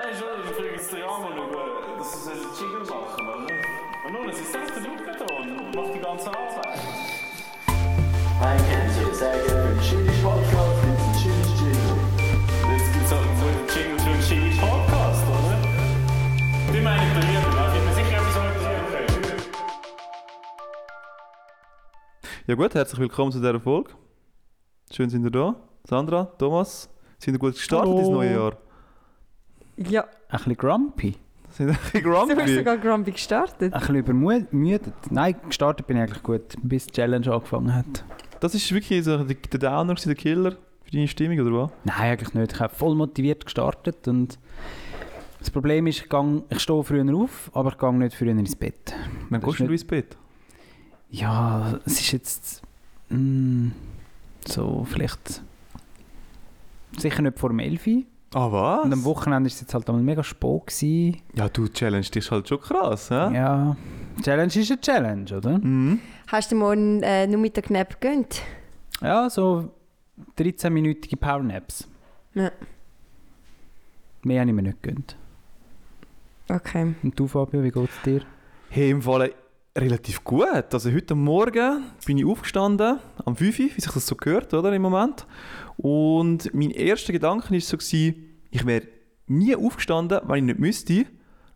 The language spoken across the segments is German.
Nein, schon, ich frage jetzt den Jammer über, dass sie einen Jingle machen, oder? Und nun, es ist selbst der da und macht die ganze Arbeit. Ein Kennzeichen, sehr gerne für den Chili Podcast, gibt es einen Chili Jingle. Jetzt gibt es halt so einen Jingle für einen Jingle Podcast, oder? Die meine ich bei mir, da bin mir sicher, etwas etwas können. Ja gut, herzlich willkommen zu dieser Folge. Schön sind ihr da. Sandra, Thomas, sind ihr gut gestartet Hallo. ins neue Jahr? Ja, ein bisschen grumpy. Sind ein bisschen Du bist grumpy? sogar grumpy gestartet. Ein bisschen übermüdet. Nein, gestartet bin ich eigentlich gut, bis die Challenge angefangen hat. Das ist wirklich so der, Downer, der Killer für deine Stimmung, oder was? Nein, eigentlich nicht. Ich habe voll motiviert gestartet und das Problem ist, ich, gang, ich stehe früher auf, aber ich gehe nicht früher ins Bett. Wann gehst du ins Bett? Ja, es ist jetzt mm, so vielleicht sicher nicht vor dem 11 Ah, was? Und am Wochenende war es jetzt halt einmal mega spät. Gewesen. Ja, du challenge dich halt schon krass, hä? Ja, Challenge ist eine Challenge, oder? Mhm. Hast du dir morgen äh, nur mit der Knapp gegönnt? Ja, so 13-minütige Powernaps. Ja. Mehr habe ich mir nicht gegönnt. Okay. Und du, Fabio, wie geht es dir? Hey, im Fall relativ gut. Also heute Morgen bin ich aufgestanden, am 5 Uhr, wie sich das so gehört, oder, im Moment. Und mein erster Gedanke war so, gewesen, ich wäre nie aufgestanden, wenn ich nicht müsste,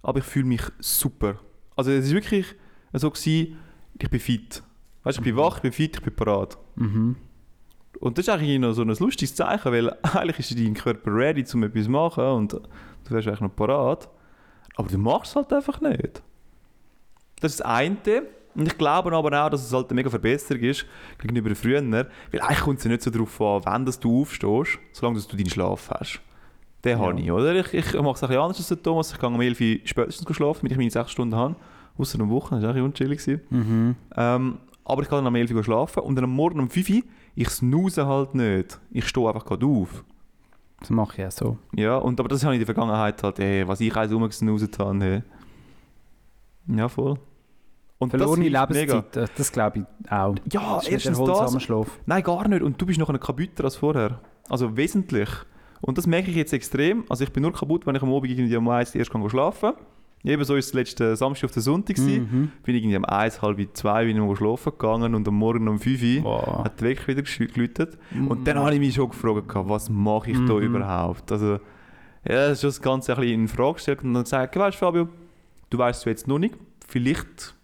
aber ich fühle mich super. Also es ist wirklich so, gewesen, ich bin fit. Weißt, ich bin wach, ich bin fit, ich bin parat. Mhm. Und das ist eigentlich noch so ein lustiges Zeichen, weil eigentlich ist dein Körper ready, um etwas zu machen und du wärst eigentlich noch parat. Aber du machst es halt einfach nicht. Das ist das eine. Und ich glaube aber auch, dass es halt eine mega Verbesserung ist gegenüber früher. Weil eigentlich kommt es ja nicht so darauf an, wann dass du aufstehst, solange dass du deinen Schlaf hast. Den Ja. habe ich, oder? Ich, ich mache es ein bisschen anders als der Thomas. Ich gehe um 11 Uhr spätestens schlafen, damit ich meine 6 Stunden habe. Außer am Wochenende, das war eigentlich unchillig. Mhm. Ähm, aber ich kann dann am 11 Uhr schlafen und dann am Morgen um 5 Uhr, ich snooze halt nicht. Ich stehe einfach gerade auf. Das mache ich auch so. Ja, und, aber das habe ich in der Vergangenheit halt, ey, was ich eins rumgesnoozet habe. Hey. Ja, voll. Und Verlorene hilft Lebenszeit, das, das glaube ich auch. Ja, Das erstens das. Nein, gar nicht. Und du bist noch ein kaputter als vorher. Also wesentlich. Und das merke ich jetzt extrem. Also ich bin nur kaputt, wenn ich am Abend irgendwie um 1 erst gehe schlafen Eben so ist es letzten Samstag auf den Sonntag. Mhm. Bin irgendwie um 1, halb 2 bin ich mal schlafen gegangen und am Morgen um 5 Uhr Wow. hat der Wecker wieder geläutet. Und dann habe ich mich schon gefragt, was mache ich da Mhm. überhaupt? Also, ja, das ist das Ganze ein bisschen in Frage gestellt und dann gesagt, weißt du, Fabio, du weißt es jetzt noch nicht, vielleicht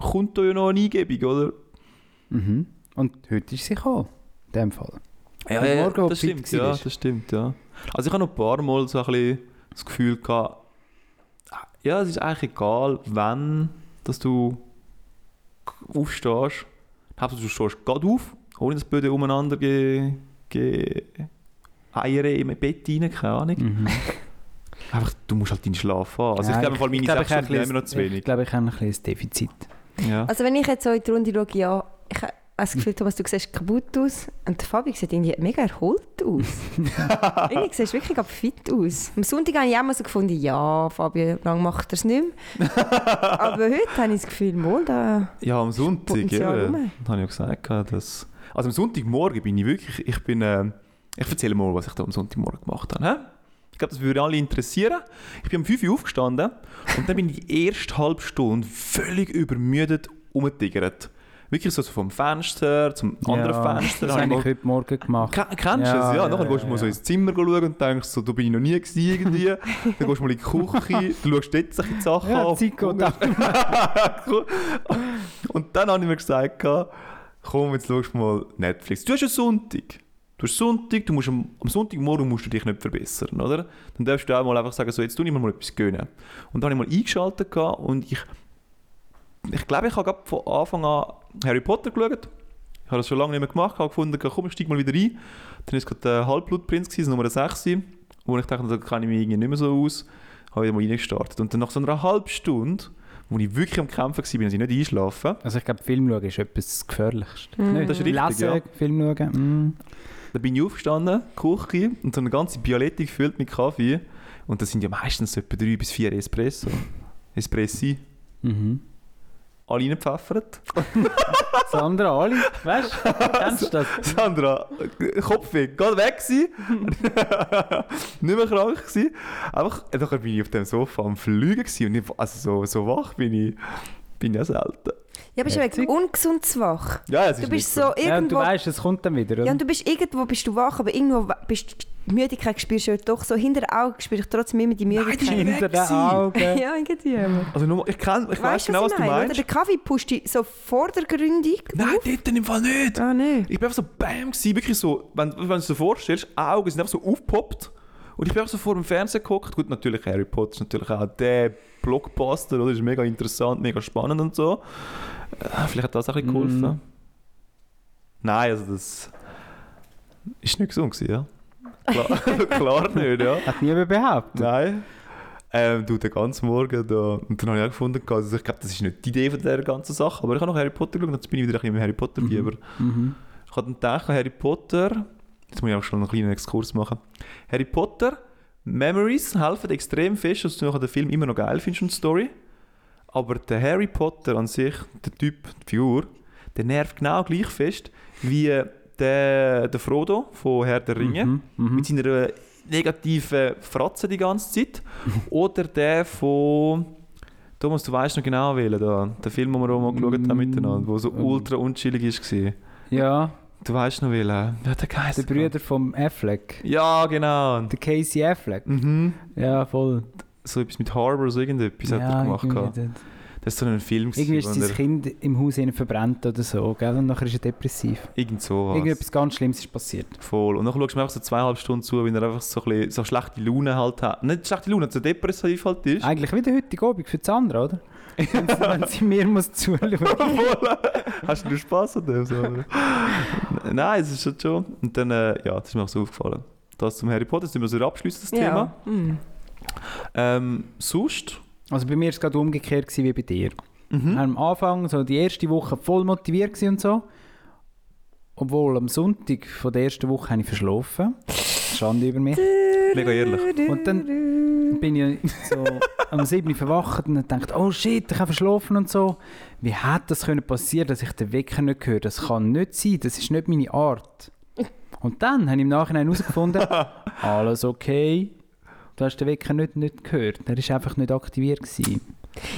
kommt da ja noch eine Eingebung, oder? Mhm. Und heute ist sie gekommen. In dem Fall. Ja, ja, Morgen, das stimmt, ja, das stimmt, ja. Also ich habe noch ein paar Mal so ein bisschen das Gefühl gehabt, ja, es ist eigentlich egal, wann dass du aufstehst. Hauptsache du stehst gerade auf, ohne dass die Böden umeinander ge, ge eiern im Bett rein, keine Ahnung. Mhm. Einfach, du musst halt deinen Schlaf haben. Also Ja, ich glaube, meine glaube, ich habe Stunden ein nehmen wir noch zu bisschen- Ich wenig. glaube, ich habe ein ein Defizit. Ja. Also wenn ich jetzt so in die Runde schaue, ja, ich habe das Gefühl, Thomas, du siehst kaputt aus und der Fabi sieht irgendwie mega erholt aus. irgendwie siehst wirklich fit aus. Am Sonntag habe ich auch mal so gefunden, ja, Fabi, lang macht er es nicht mehr. Aber heute habe ich das Gefühl, mal, da... Ja, am Sonntag, ja. rum. Das habe ich ja gesagt. Dass, also am Sonntagmorgen bin ich wirklich, ich bin, äh, ich erzähle mal, was ich da am Sonntagmorgen gemacht habe. Hä? Ich glaube, das würde alle interessieren. Ich bin um 5 Uhr aufgestanden und dann bin ich die erste halbe Stunde völlig übermüdet umgetigert. Wirklich so vom Fenster zum anderen Ja, Fenster. Das habe ich ich heute Morgen gemacht. mal, Ken- Kennst du Ja, es? Ja, ja, nachher ja, gehst du mal so ins Zimmer schauen und denkst so, da bin ich noch nie gewesen irgendwie. dann gehst du mal in die Küche, du schaust dort solche Sachen Ja, an. Und dann habe ich mir gesagt, komm, jetzt schaust du mal Netflix. Du hast einen Sonntag. Du hast Sonntag, du musst am, am Sonntagmorgen musst du dich nicht verbessern, oder? Dann darfst du auch mal einfach sagen, so, jetzt tu ich mir mal etwas gönnen. Und dann habe ich mal eingeschaltet und ich, ich glaube, ich habe gerade von Anfang an Harry Potter geschaut. Ich habe das schon lange nicht mehr gemacht, habe gefunden, komm, ich steig mal wieder rein. Dann war es gerade der Halbblutprinz, gewesen, Nummer 6, wo ich dachte, da kenne ich mich irgendwie nicht mehr so aus. Habe ich mal reingestartet. Und dann nach so einer halben Stunde, wo ich wirklich am Kämpfen war, dass ich nicht einschlafen Also ich glaube, Film schauen ist etwas das Gefährlichste. Mhm. Nicht? Das ist richtig, Lesen, ja. Film schauen. Mm. Dann bin ich aufgestanden, Küche und so eine ganze Bialetti gefüllt mit Kaffee. Und das sind ja meistens so etwa drei bis vier Espresso. Espressi. Mhm. alle reingepfeffert. Sandra, Ali, weißt du? Kennst du das? Sandra, Kopfweh, gerade weg nicht mehr krank. Einfach, nachher bin ich auf dem Sofa am Fliegen gewesen. Und ich, also so, so wach bin ich, bin ich ja selten. Ja, Heftig. du bist ungesund zu wach. Ja, es ist Du bist nicht so Ja, und du irgendwo... weißt, es kommt dann wieder, oder? Ja, und du bist irgendwo bist du wach, aber irgendwo bist du die Müdigkeit spürst du doch so hinter den Augen spürst du trotzdem immer die Müdigkeit. Hinter den. Augen. ja, irgendwie. Also nur, ich, kenn, ich Weißt genau, was du meine, oder? meinst. Der Kaffee pusht dich so vordergründig. Nein, dort im Fall nicht. Ah, nein. Ich bin einfach so BAM gewesen, wirklich so, wenn, wenn du es dir vorstellst, Augen sind einfach so aufgepoppt. Und ich bin einfach so vor dem Fernseher geguckt. Gut, natürlich Harry Potter ist natürlich auch der Blockbuster, oder? Ist mega interessant, mega spannend und so. Äh, vielleicht hat das auch ein bisschen geholfen. Mm. Nein, also das ist nicht gesund gewesen, ja. Klar, klar nicht, ja. Hat niemand behauptet. Nein. Ähm, du, den ganzen Morgen da. Und dann habe ich auch gefunden, also ich glaube, das ist nicht die Idee von dieser ganzen Sache, aber ich habe noch Harry Potter geschaut, jetzt bin ich wieder ein bisschen im Harry Potter-Fieber. Mhm. Ich habe dann gedacht, Harry Potter, jetzt muss ich auch schon einen kleinen Exkurs machen. Harry Potter, Memories helfen extrem fest, dass du nachher den Film immer noch geil findest und die Story. Aber der Harry Potter an sich, der Typ, die Figur, der nervt genau gleich fest wie der, der Frodo von Herr der Ringe Mhm. Mhm. mit seiner negativen Fratze die ganze Zeit. Oder der von. Thomas, du weißt noch genau wählen, da, der Film, den wir auch mal geschaut haben miteinander, der so Mm. ultra unchillig war. Ja, Du weißt noch. Wer hat der der geheißen? Brüder vom Affleck. Ja, genau. Der Casey Affleck. Mhm. Ja, voll. So etwas mit Harbor, so irgendetwas hat er gemacht. irgendwie, das- Das ist so ein Film, irgendwie ist sein er- Kind im Haus verbrannt oder so, gell? Und nachher ist er depressiv. Irgend sowas. Irgendetwas ganz Schlimmes ist passiert. Voll. Und dann schaust du mir einfach so zweieinhalb Stunden zu, wie er einfach so, ein bisschen, so schlechte Laune halt hat. Nicht schlechte Laune, so depressiv halt ist. Eigentlich wie der heutige Abend für Sandra, oder? Wenn, sie, wenn sie mir muss zuschauen Voll. Hast du Spaß an dem? So? Nein, es ist schon schon. Und dann, äh, ja, das ist mir auch so aufgefallen. Das zum Harry Potter, das sind wir so abschließen, das Thema. Ja. Mm. Ähm, sonst? Also bei mir war es gerade umgekehrt gewesen wie bei dir. Mhm. Am Anfang, so die erste Woche, voll motiviert gewesen und so. Obwohl am Sonntag von der ersten Woche habe ich verschlafen. Schande über mich. Mega ehrlich. Und dann bin ich so am 7. Uhr verwacht und dachte, oh shit, ich habe verschlafen und so. Wie hätte das können passieren, dass ich den Wecker nicht höre? Das kann nicht sein, das ist nicht meine Art. Und dann habe ich im Nachhinein herausgefunden, alles okay. Du hast den Wecker nicht, nicht gehört. Er war einfach nicht aktiviert. Gewesen.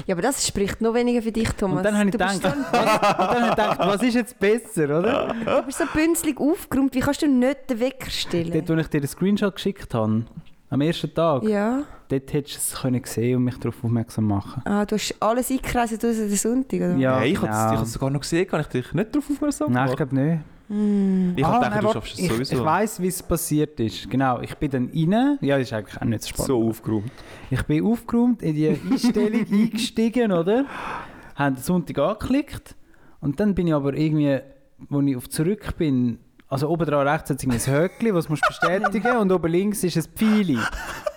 Ja, aber das spricht noch weniger für dich, Thomas. Und dann habe ich gedacht, dann habe ich gedacht, was ist jetzt besser, oder? du bist so bünzlig aufgeräumt. Wie kannst du nicht den Wecker stellen? Dort, wo ich dir den Screenshot geschickt habe, am ersten Tag, ja. Dort hättest du es können sehen und mich darauf aufmerksam machen Ah, du hast alles eingekreist außer den Sonntag, oder? Ja, hey, ich habe genau. es sogar noch gesehen, kann ich dich nicht darauf aufmerksam Nein, ich machen? glaube nicht. Mm. Ich Ah, habe nein, gedacht, du schaffst es ich, sowieso. Ich weiss, wie es passiert ist. Genau, ich bin dann rein. Ja, das ist eigentlich auch nicht so spannend. so aufgeräumt. Ich bin aufgeräumt, in die Einstellung eingestiegen, oder? Haben den Sonntag angeklickt. Und dann bin ich aber irgendwie, als ich auf zurück bin, also oben dran rechts hat es ein Höckli, was musst du bestätigen und oben links ist ein Pfeili.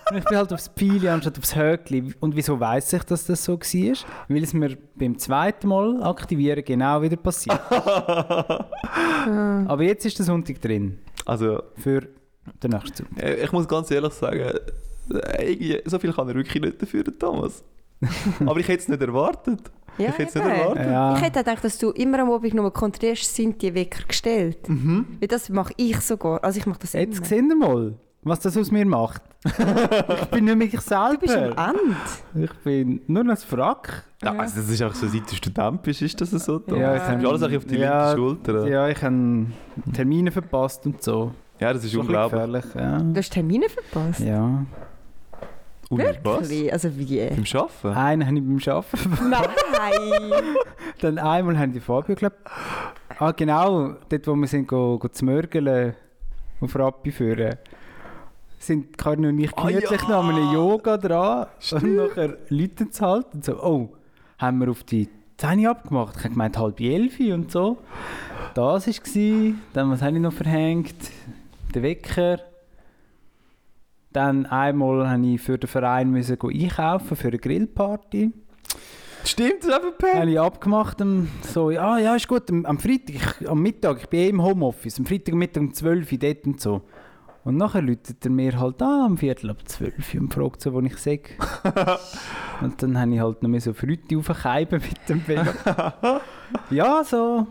Und ich bin halt aufs Pfeili anstatt aufs Höckli. Und wieso weiss ich, dass das so war? Weil es mir beim zweiten Mal aktivieren genau wieder passiert. aber jetzt ist der Sonntag drin. Also, Für den nächsten Sonntag. äh, ich muss ganz ehrlich sagen, äh, so viel kann er wirklich nicht dafür, Thomas. Aber ich hätte es nicht erwartet. Ja, ich hätte es nicht erwartet. Ja. Ich hätte auch gedacht, dass du immer am Abend nur kontrollierst, sind die Wecker gestellt. Mhm. Weil das mache ich sogar. Also ich mache das Jetzt immer. sehen wir mal, was das aus mir macht. ich bin nicht mehr ich selber. Du bist am Ende. Ich bin nur ein Frack. Ja, also das ist einfach so, seit du Student bist, ist das so. Thomas. Ja, Ja, ich hast alles auf die ja, linke Schulter. Ja, Ja, ich habe Termine verpasst und so. das ist ein bisschen unglaublich. gefährlich. Du hast Termine verpasst. Ja. Ja. Ui, was? Wirklich? Also wie? Beim Arbeiten? Einen habe ich beim Arbeiten. Nein! Dann einmal haben die Fabio, glaube Ah, genau. Dort, wo wir sind, go, go zu Mörgeln auf Rappi führen. Sind Karin und ich Ah, gemütlich ja. noch an einem Yoga dran. Und nachher läuten sie halt und so, oh, haben wir auf die 10 abgemacht? Ich habe gemeint, halb elf und so. Das war Dann, was habe ich noch verhängt? Der Wecker. Dann einmal musste ich für den Verein müssen einkaufen für eine Grillparty. Stimmt, das ist einfach Habe ich abgemacht, am- so, ja, ja, ist gut, am, am Freitag, ich, am Mittag, ich bin eh im Homeoffice, am Freitag Mittag um 12 Uhr dort und so. Und nachher läutet er mir halt an, am Viertel ab zwölf und fragt so, wo ich sehe. und dann habe ich halt noch mehr so Früchte aufgekeiben mit dem Velo. ja, so.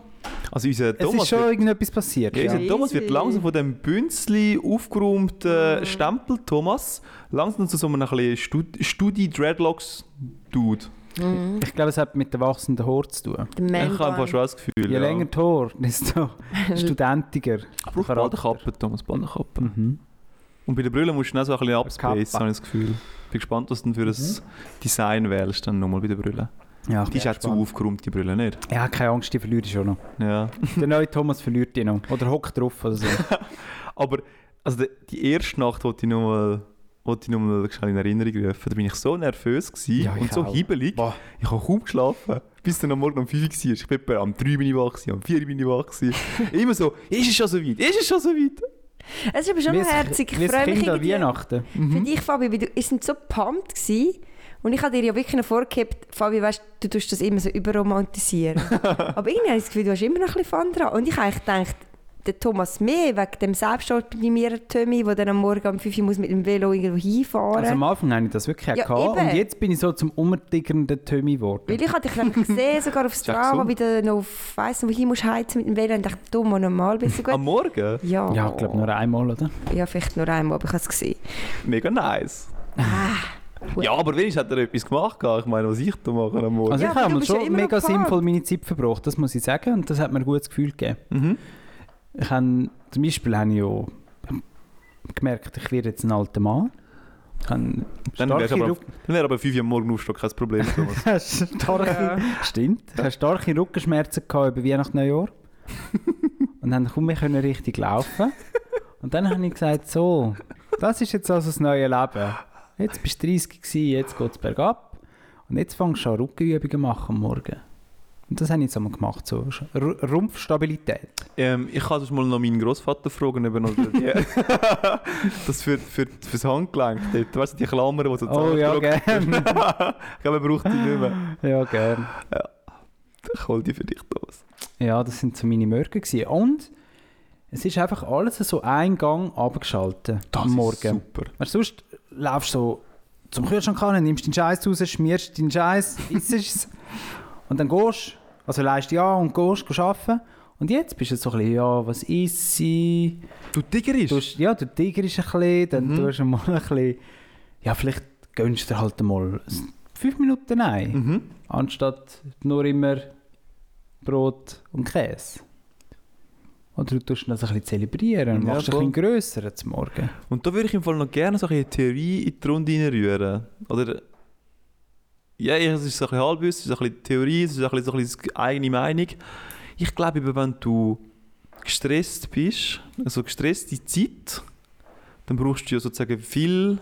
Also unser Es Thomas ist schon wird, irgendetwas passiert. ja, Ja, unser Thomas wird langsam von dem Bünzli aufgeräumten Stempel Thomas langsam zu so einem ein bisschen Stud Studi-Dreadlocks-Dude. Ich glaube, es hat mit der wachsenden Haar zu tun. Der Ich habe einfach schon das Gefühl. Je ja. länger die Haar, desto studentiger. Er braucht Badekappe, Thomas, Badekappe. Mhm. Und bei den Brillen musst du dann so ein bisschen abspacen, habe ich das Gefühl. Bin gespannt, was du denn für ein Design wählst, dann nochmal bei den Brillen. Ja, Die ist auch zu aufgeräumt, die Brille, nicht? Ja, keine Angst, die verliere ich schon noch. Ja. Der neue Thomas verliert die noch. Oder hockt drauf oder so. Aber also die, die erste Nacht wollte ich nochmal wollte ich noch mal schnell in Erinnerung rufen. Da bin ich so nervös gewesen Ja, ich und so auch. hibbelig. Boah. Ich habe kaum geschlafen. Bis dann am Morgen um 5 Uhr war. Ich bin etwa am 3 bin ich wach, am 4 bin ich wach. Immer so, ist es schon so weit? Ist es schon so weit? Es ist aber schon herzig. Ich freue mich Kind an irgendwie. Weihnachten. Für dich, Fabi, weil du wir sind so pumped gewesen. Und ich habe dir ja wirklich noch vorgehabt, Fabi, weißt, du tust das immer so überromantisieren. aber irgendwie habe ich das Gefühl, du hast immer noch ein bisschen Fun dran. Und ich habe eigentlich gedacht, der Thomas mehr wegen dem selbstoptimierten Tommy, der dann am Morgen um 5 Uhr muss mit dem Velo irgendwo hinfahren Also am Anfang hatte ich das wirklich Ja, gehabt. eben. Und jetzt bin ich so zum umtiggernden Tommy geworden. Weil ich hatte dich nämlich gesehen, sogar auf ja Strava, gesund. wie du noch weiss nicht, wohin musst heizen mit dem Velo. Und ich dachte, du, mal normal bist du gut. Am Morgen? ja, Ja, ich glaube nur einmal, oder? ja, vielleicht nur einmal, aber ich habe es gesehen. Mega nice. Ah, Ja, aber wenigstens hat er etwas gemacht. Ich meine, was ich da mache am Morgen. Also Ja, ich habe ja schon noch mega sinnvoll meine Zeit verbracht, das muss ich sagen. Und das hat mir ein gutes Gefühl gegeben. Mhm. Ich habe, zum Beispiel habe ich ja gemerkt, ich werde jetzt ein alter Mann. Ich habe Dann wäre aber, wär aber 5 Uhr am Morgen aufstehen kein Problem, Thomas. starke, Stimmt. Ich hatte starke Rückenschmerzen gehabt über Weihnachten Neujahr. und dann kaum mehr können richtig laufen. Und dann habe ich gesagt, so, das ist jetzt also das neue Leben. Jetzt bist du 30 gewesen, jetzt geht es bergab. Und jetzt fängst du an Rückenübungen machen am Morgen. Und das habe ich jetzt einmal gemacht, so Rumpfstabilität. ähm, ich kann sonst mal noch meinen Großvater fragen, ob er noch das für, für, fürs Handgelenk dort, weißt du, die Klammern, die so Oh ja, gerne. Ich glaube, er braucht die nicht mehr. ja, gerne. Ich hole die für dich, Thomas. Ja, das sind so meine Morgen. Gewesen. Und es ist einfach alles so ein Gang abgeschaltet am Morgen. Ist super. Du, sonst laufst du so zum Kühlschrank an, nimmst deinen Scheiß raus, schmierst deinen Scheiß, isst es und dann gehst also leist ja und gehst, gehst arbeiten. Und jetzt bist du so ein bisschen, ja, was ist sie? Du? Du, hast- ja, du tigerst ein bisschen, dann Mhm. tust du mal ein bisschen, ja, vielleicht gönnst du dir halt mal fünf Minuten ein, Mhm. anstatt nur immer Brot und Käse. Oder du tust das ein bisschen zelebrieren und Ja, machst voll. ein bisschen grösser zum Morgen. Und da würde ich im Fall noch gerne so ein bisschen Theorie in die Runde reinrühren. Oder... Ja, es ist so ein bisschen Halbwissen, es ist ein bisschen Theorie, es ist ein bisschen, so ein bisschen eigene Meinung. Ich glaube, eben, wenn du gestresst bist, also gestresste Zeit, dann brauchst du ja sozusagen viel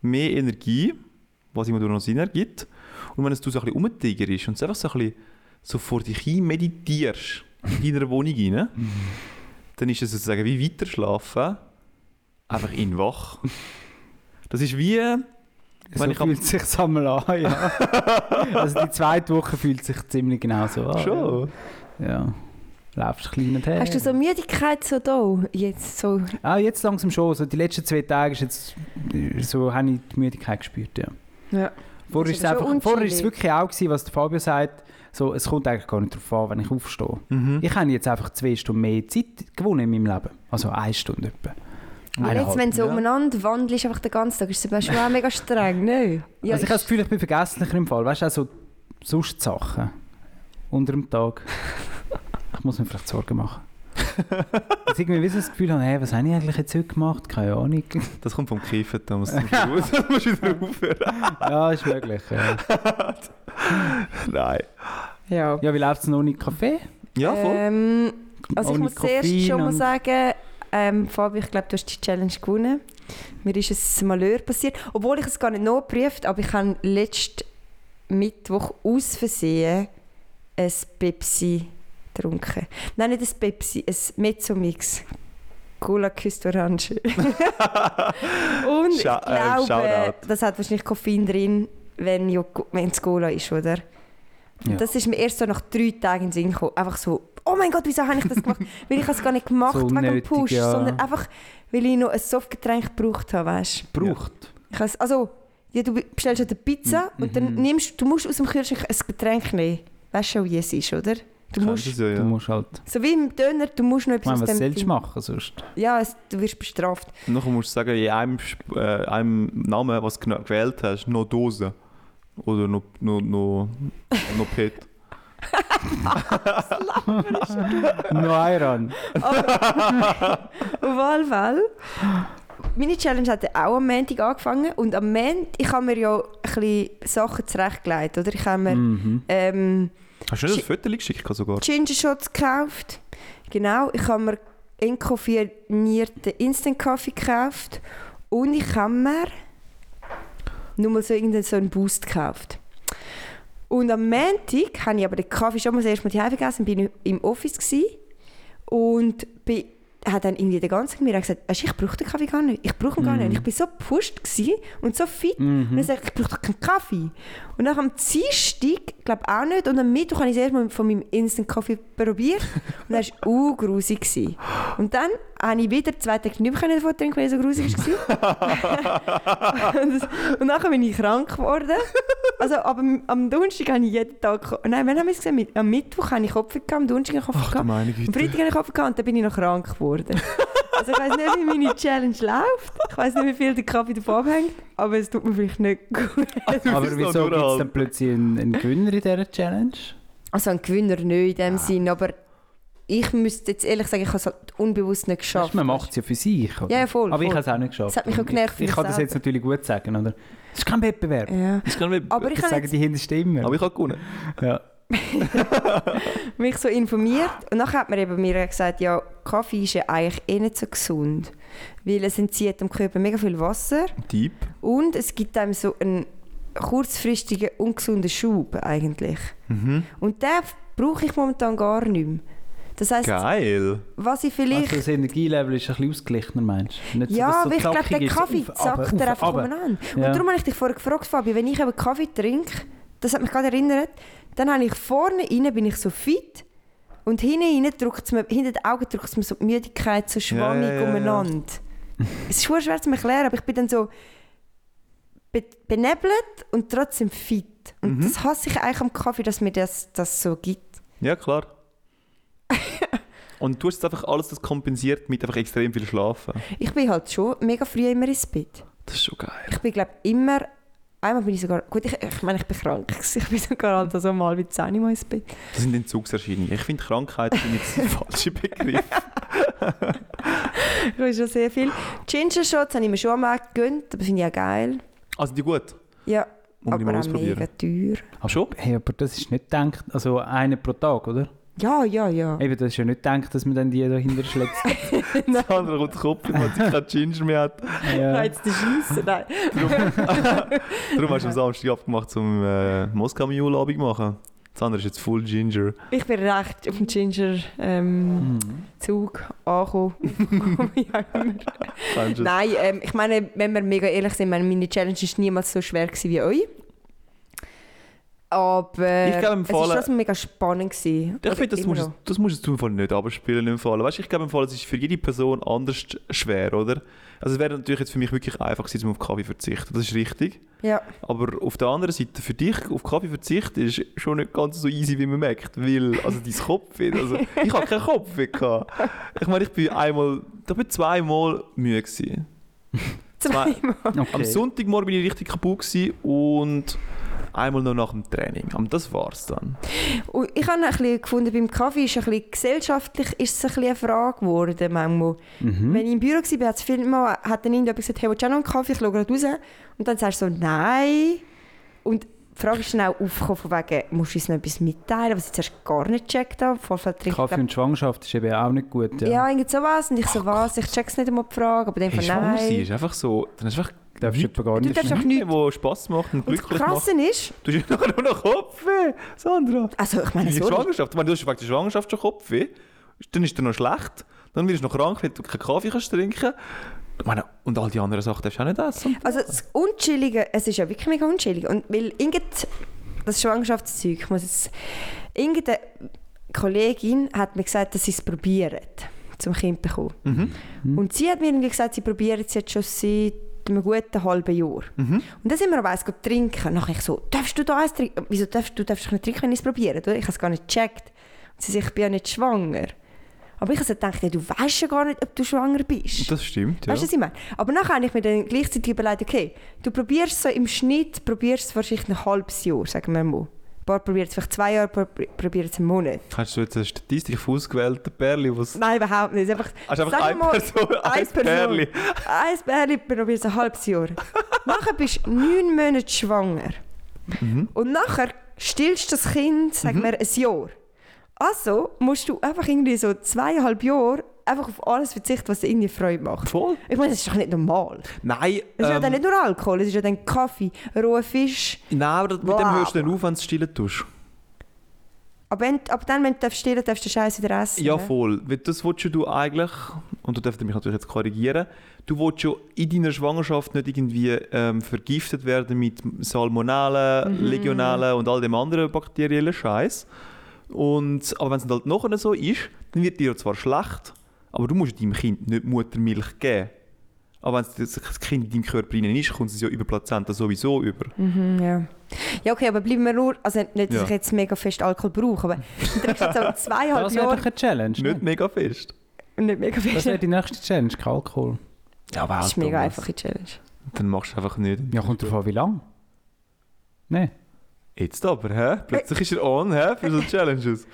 mehr Energie, was immer noch Sinn ergibt. Und wenn es du so ein bisschen rumtigerst und es einfach so ein bisschen so vor dich hin meditierst, in deiner Wohnung rein, dann ist es sozusagen wie weiterschlafen, einfach in wach. Das ist wie, So ich fühlt sich einmal an, ja. also die zweite Woche fühlt sich ziemlich genau so an. schon, Ja. Laufst klein und her. Hast du so Müdigkeit so da? Jetzt so. Ah, jetzt langsam schon. So die letzten zwei Tage ist jetzt, so habe ich die Müdigkeit gespürt, ja. Ja. Vorher Das ist ist es wirklich auch gewesen, was der Fabio sagt, so, es kommt eigentlich gar nicht darauf an, wenn ich aufstehe. Mhm. Ich habe jetzt einfach zwei Stunden mehr Zeit gewonnen in meinem Leben. Also eine Stunde etwa. Und jetzt, wenn du so ja. umeinander wandelst, einfach den ganzen Tag, ist es schon auch mega streng, ne? Ja, also ich habe das Gefühl, ich bin vergesslicher im Fall. Weißt du, auch so sonst Sachen unter dem Tag. ich muss mir vielleicht Sorgen machen. Dass ich irgendwie wie so das Gefühl habe, hey, was habe ich eigentlich jetzt heute gemacht? Keine Ahnung. Das kommt vom Kiffen, da musst du das musst du wieder aufhören. ja, ist möglich. Ja, Nein. ja. ja wie läuft es noch ohne Kaffee? Ja, voll. Ähm, also ich Ohne muss zuerst Koffein schon mal sagen, ähm, Fabi, ich glaube, du hast die Challenge gewonnen. Mir ist ein Malheur passiert, obwohl ich es gar nicht noch geprüft aber ich habe letzten Mittwoch aus Versehen ein Pepsi getrunken. Nein, nicht ein Pepsi, ein Mezzomix. Cola küsst Orange. Und ich Schau- äh, glaube, Shoutout. das hat wahrscheinlich Koffein drin, wenn ja- es Cola ist, oder? Ja. das ist mir erst so nach drei Tagen in den Sinn gekommen. Einfach so, oh mein Gott, wieso habe ich das gemacht? Weil ich es gar nicht gemacht So wegen dem Push, ja. sondern einfach, weil ich noch ein Softgetränk gebraucht habe, weißt Braucht. Ich has, also, ja, du bestellst eine Pizza und dann nimmst du musst aus dem Kühlschrank ein Getränk nehmen. Weißt du schon, wie es ist, oder? Du musst, ja, ja. Du musst halt... so wie im Döner, du musst noch etwas meine, aus was dem sollst du machen sonst? Ja, es, du wirst bestraft. Und Nachher musst du sagen, in einem, äh, einem Namen, was du gewählt hast, noch Dose. Oder noch, noch, noch, noch Pet. Noch Iron. Auf alle Fälle. Meine Challenge hat auch am Montag angefangen und am Montag, ich habe mir ja ein bisschen Sachen zurechtgelegt, oder? Ich habe mir Mhm. ähm, Hast du nicht ein Foto geschickt sogar? Ginger Shots gekauft. Genau, ich habe mir entkoffinierten Instant-Kaffee gekauft und ich habe mir nur mal so irgendeinen so einen Boost gekauft. Und am Montag habe ich aber den Kaffee schon mal das erste Mal daheim gegessen, bin im Office gsi und bin, hat dann irgendwie den ganzen Tag mir gesagt, weißt, du, ich brauche den Kaffee gar nicht, ich brauche ihn gar nicht. Und ich bin so gepusht gsi und so fit. Und dann sage ich, ich brauche doch keinen Kaffee. Und dann am Dienstag, glaube auch nicht, und am Mittwoch habe ich es erst mal von meinem Instant Kaffee probiert und das war auch grusig. gewesen. Und dann habe ich wieder zwei Tage nicht mehr davon trinken, weil es so grusig war. und, das- und dann bin ich krank geworden. Also aber am- Donnerstag habe ich jeden Tag... Nein, wann haben wir es gesehen? Am Mittwoch habe ich Kopf gehabt, am Donnerstag habe ich Kopf gehabt. Am. Freitag habe ich Kopf gehabt und dann bin ich noch krank geworden. Also ich weiß nicht, wie meine Challenge läuft. Ich weiß nicht, wie viel der Kaffee davon abhängt, aber es tut mir vielleicht nicht gut. Aber wieso gibt es dann plötzlich einen, einen Gewinner in dieser Challenge? Also ein Gewinner nicht in dem Sinn, aber ich müsste jetzt ehrlich sagen, ich habe es halt unbewusst nicht Weißt, geschafft. du, man macht es ja für sich. Oder? Ja, voll, Aber ich voll. habe es auch nicht geschafft. Es hat mich auch genervt Ich, ich kann das jetzt natürlich gut sagen, oder? Es ist kein Wettbewerb. Ja. Das kann nicht, Aber ich Das sagen jetzt die Hintersten immer. aber ich habe gewonnen. ja. mich so informiert und dann hat man eben mir gesagt, ja, Kaffee ist ja eigentlich eh nicht so gesund, weil es entzieht dem Körper mega viel Wasser Deep. und es gibt einem so einen kurzfristigen, ungesunden Schub eigentlich. Mhm. Und den brauche ich momentan gar nicht mehr. Das heisst, Geil. was ich vielleicht... Also das Energielevel ist ein bisschen ausgeglichener, meinst du? Nicht so, Ja, so weil ich glaube, der ist, Kaffee auf, zackt er auf, einfach umeinander. Ja. Und darum habe ich dich vorher gefragt, Fabi, wenn ich eben Kaffee trinke, das hat mich gerade erinnert, dann habe ich vorne rein, bin ich so fit und hinten rein drückt mir, hinter den Augen drückt es mir so die Müdigkeit so schwammig ja, ja, ja. umeinander. es ist schwer zu erklären, aber ich bin dann so be benebelt und trotzdem fit. Und Mhm. das hasse ich eigentlich am Kaffee, dass mir das, das so gibt. Ja, klar. Und du hast jetzt einfach alles das kompensiert mit einfach extrem viel Schlafen. Ich bin halt schon mega früh immer ins Bett. Das ist schon geil. Ich bin glaube immer, einmal bin ich sogar, gut, ich, ich meine, ich bin krank, ich bin sogar halt so mal wie 10 Mal ins Bett. Das sind Entzugserscheinungen. Ich finde, Krankheiten sind jetzt der falsche Begriff. Ich habe schon sehr viel. Ginger Shots habe ich mir schon mal gegönnt, aber finde ich auch geil. Also die gut. Ja, mal aber auch mega ausprobieren. teuer. Ach schon? Hey, aber das ist nicht gedacht, also einer pro Tag, oder? Ja, ja, ja. Eben, das ist ja nicht gedacht, dass man dann die da hinter schlägt. Das andere kommt Kopf, weil sie keinen Ginger mehr hat. ja. Jetzt die Scheisse, nein. Darum hast du am Samstag abgemacht, zum äh, Moskau Mule Abend machen. Das andere ist jetzt Full Ginger. Ich bin recht auf dem Ginger ähm, Zug angekommen. Nein, ähm, ich meine, wenn wir mega ehrlich sind, meine, Challenge war niemals so schwer wie euch. Aber Ich glaube, im es Fall- war trotzdem mega spannend. Gewesen. Ich finde, das, musst das musst du im Fall nicht abspielen. Im Fall. Weißt, ich glaube, im Fall, es ist für jede Person anders schwer, oder? Also es wäre natürlich jetzt für mich wirklich einfach gewesen, auf Kaffee zu verzichten. Das ist richtig. Ja. Aber auf der anderen Seite, für dich auf Kaffee verzichten ist schon nicht ganz so easy, wie man merkt. Weil, also dein Kopfweh, also ich habe keinen Kopfweh gehabt. Ich meine, ich bin einmal, ich bin zweimal müde gewesen. Zwei- Zweimal. Okay. Am Sonntagmorgen bin ich richtig kaputt gewesen und einmal noch nach dem Training. Aber das war's dann. Und ich habe ein bisschen gefunden, beim Kaffee ist ein bisschen gesellschaftlich ist es ein bisschen eine Frage geworden manchmal. Mhm. Wenn ich im Büro war, hat es viel mal, hat dann irgendjemand gesagt, hey, willst du auch noch einen Kaffee? Ich schaue gerade raus. Und dann sagst du so, nein. Und die Frage ist dann auch aufgekommen, von wegen, musst du uns noch etwas mitteilen, was ich zuerst gar nicht gecheckt habe. Kaffee und Schwangerschaft ist eben auch nicht gut. ja, Ja. irgend sowas. Und ich so, was? Ich check's nicht einmal die Frage, aber dann Hey, von schwanger sein nein. ist einfach so, dann ist einfach Darfst du etwa gar Du nicht darfst auch nichts. wo Spass macht und Und das glücklich macht. Krasse ist, Du hast nachher nur noch Kopfweh, Sandra. also ich meine, Die sorry, Schwangerschaft, ich meine, du hast wegen der Schwangerschaft schon Kopfweh, dann ist dir noch schlecht, dann wirst du noch krank, wenn du keinen Kaffee kannst trinken. Ich meine, und all die anderen Sachen darfst du auch nicht essen. Also das Unchillige, es ist ja wirklich mega unchillig. Und weil irgend das Schwangerschaftszeug, ich muss jetzt, irgendeine Kollegin hat mir gesagt, dass sie es probieren. zum Kind zu bekommen. Mhm. Mhm. Und sie hat mir irgendwie gesagt, sie probiert es jetzt schon seit einem guten halben Jahr. Mhm. Und dann sind wir aber eins trinken. Nachher ich so, darfst du da eins trinken? Wieso darfst du darfst nicht trinken, wenn ich es probiere? Ich habe es gar nicht gecheckt. Und sie sagt, ich bin ja nicht schwanger. Aber ich habe so gedacht, ja, du weißt ja gar nicht, ob du schwanger bist. Das stimmt, ja. Weißt du, was ich meine? Aber nachher habe ich mir dann gleichzeitig überlegt, okay, du probierst so im Schnitt, probierst es wahrscheinlich ein halbes Jahr, sagen wir mal. Ein paar probieren es vielleicht zwei Jahre, ein paar probieren es einen Monat. Hast du jetzt eine Statistik auf ausgewählte Perle, was... Nein, überhaupt nicht. Einfach, Hast du einfach eine mal, Person, ein. Perle? Ein Bärli probiert es ein halbes Jahr. nachher bist du neun Monate schwanger. Mhm. Und nachher stillst du das Kind, sagen wir, ein Jahr. Also musst du einfach irgendwie so zweieinhalb Jahre einfach auf alles verzichten, was dir irgendwie Freude macht. Voll. Ich meine, das ist doch nicht normal. Nein, Es ist ja ähm, dann nicht nur Alkohol, es ist ja dann Kaffee, roher Fisch. nein, aber mit dem Bla, hörst du dann auf, wenn du stillen tust. Aber wenn, ab dann, wenn du stillen darfst, darfst du den Scheiß wieder essen. Ja, ne? voll. Weil Das willst du eigentlich, und du darfst mich natürlich jetzt korrigieren, du willst schon in deiner Schwangerschaft nicht irgendwie ähm, vergiftet werden mit Salmonellen, Mhm. Legionellen und all dem anderen bakteriellen Scheiß. Und, aber wenn es dann halt nachher so ist, dann wird dir zwar schlecht, aber du musst deinem Kind nicht Muttermilch geben. Aber wenn das das Kind in deinem Körper drin ist, kommt es ja über Plazenta sowieso über. Mhm, ja. ja, okay, aber bleiben wir nur, also nicht, dass Ja. ich jetzt mega fest Alkohol brauche, aber du jetzt aber zweieinhalb Das wäre Jahre doch eine Challenge. Nicht Nicht? mega fest. nicht mega Das fest. wäre die nächste Challenge, kein Alkohol. Ja, aber Das ist mega einfache Challenge. Dann machst du einfach nicht. Ja, kommt davon, wie lang? Nein. Jetzt aber, hä? Plötzlich ist er on, hä? Für so Challenges.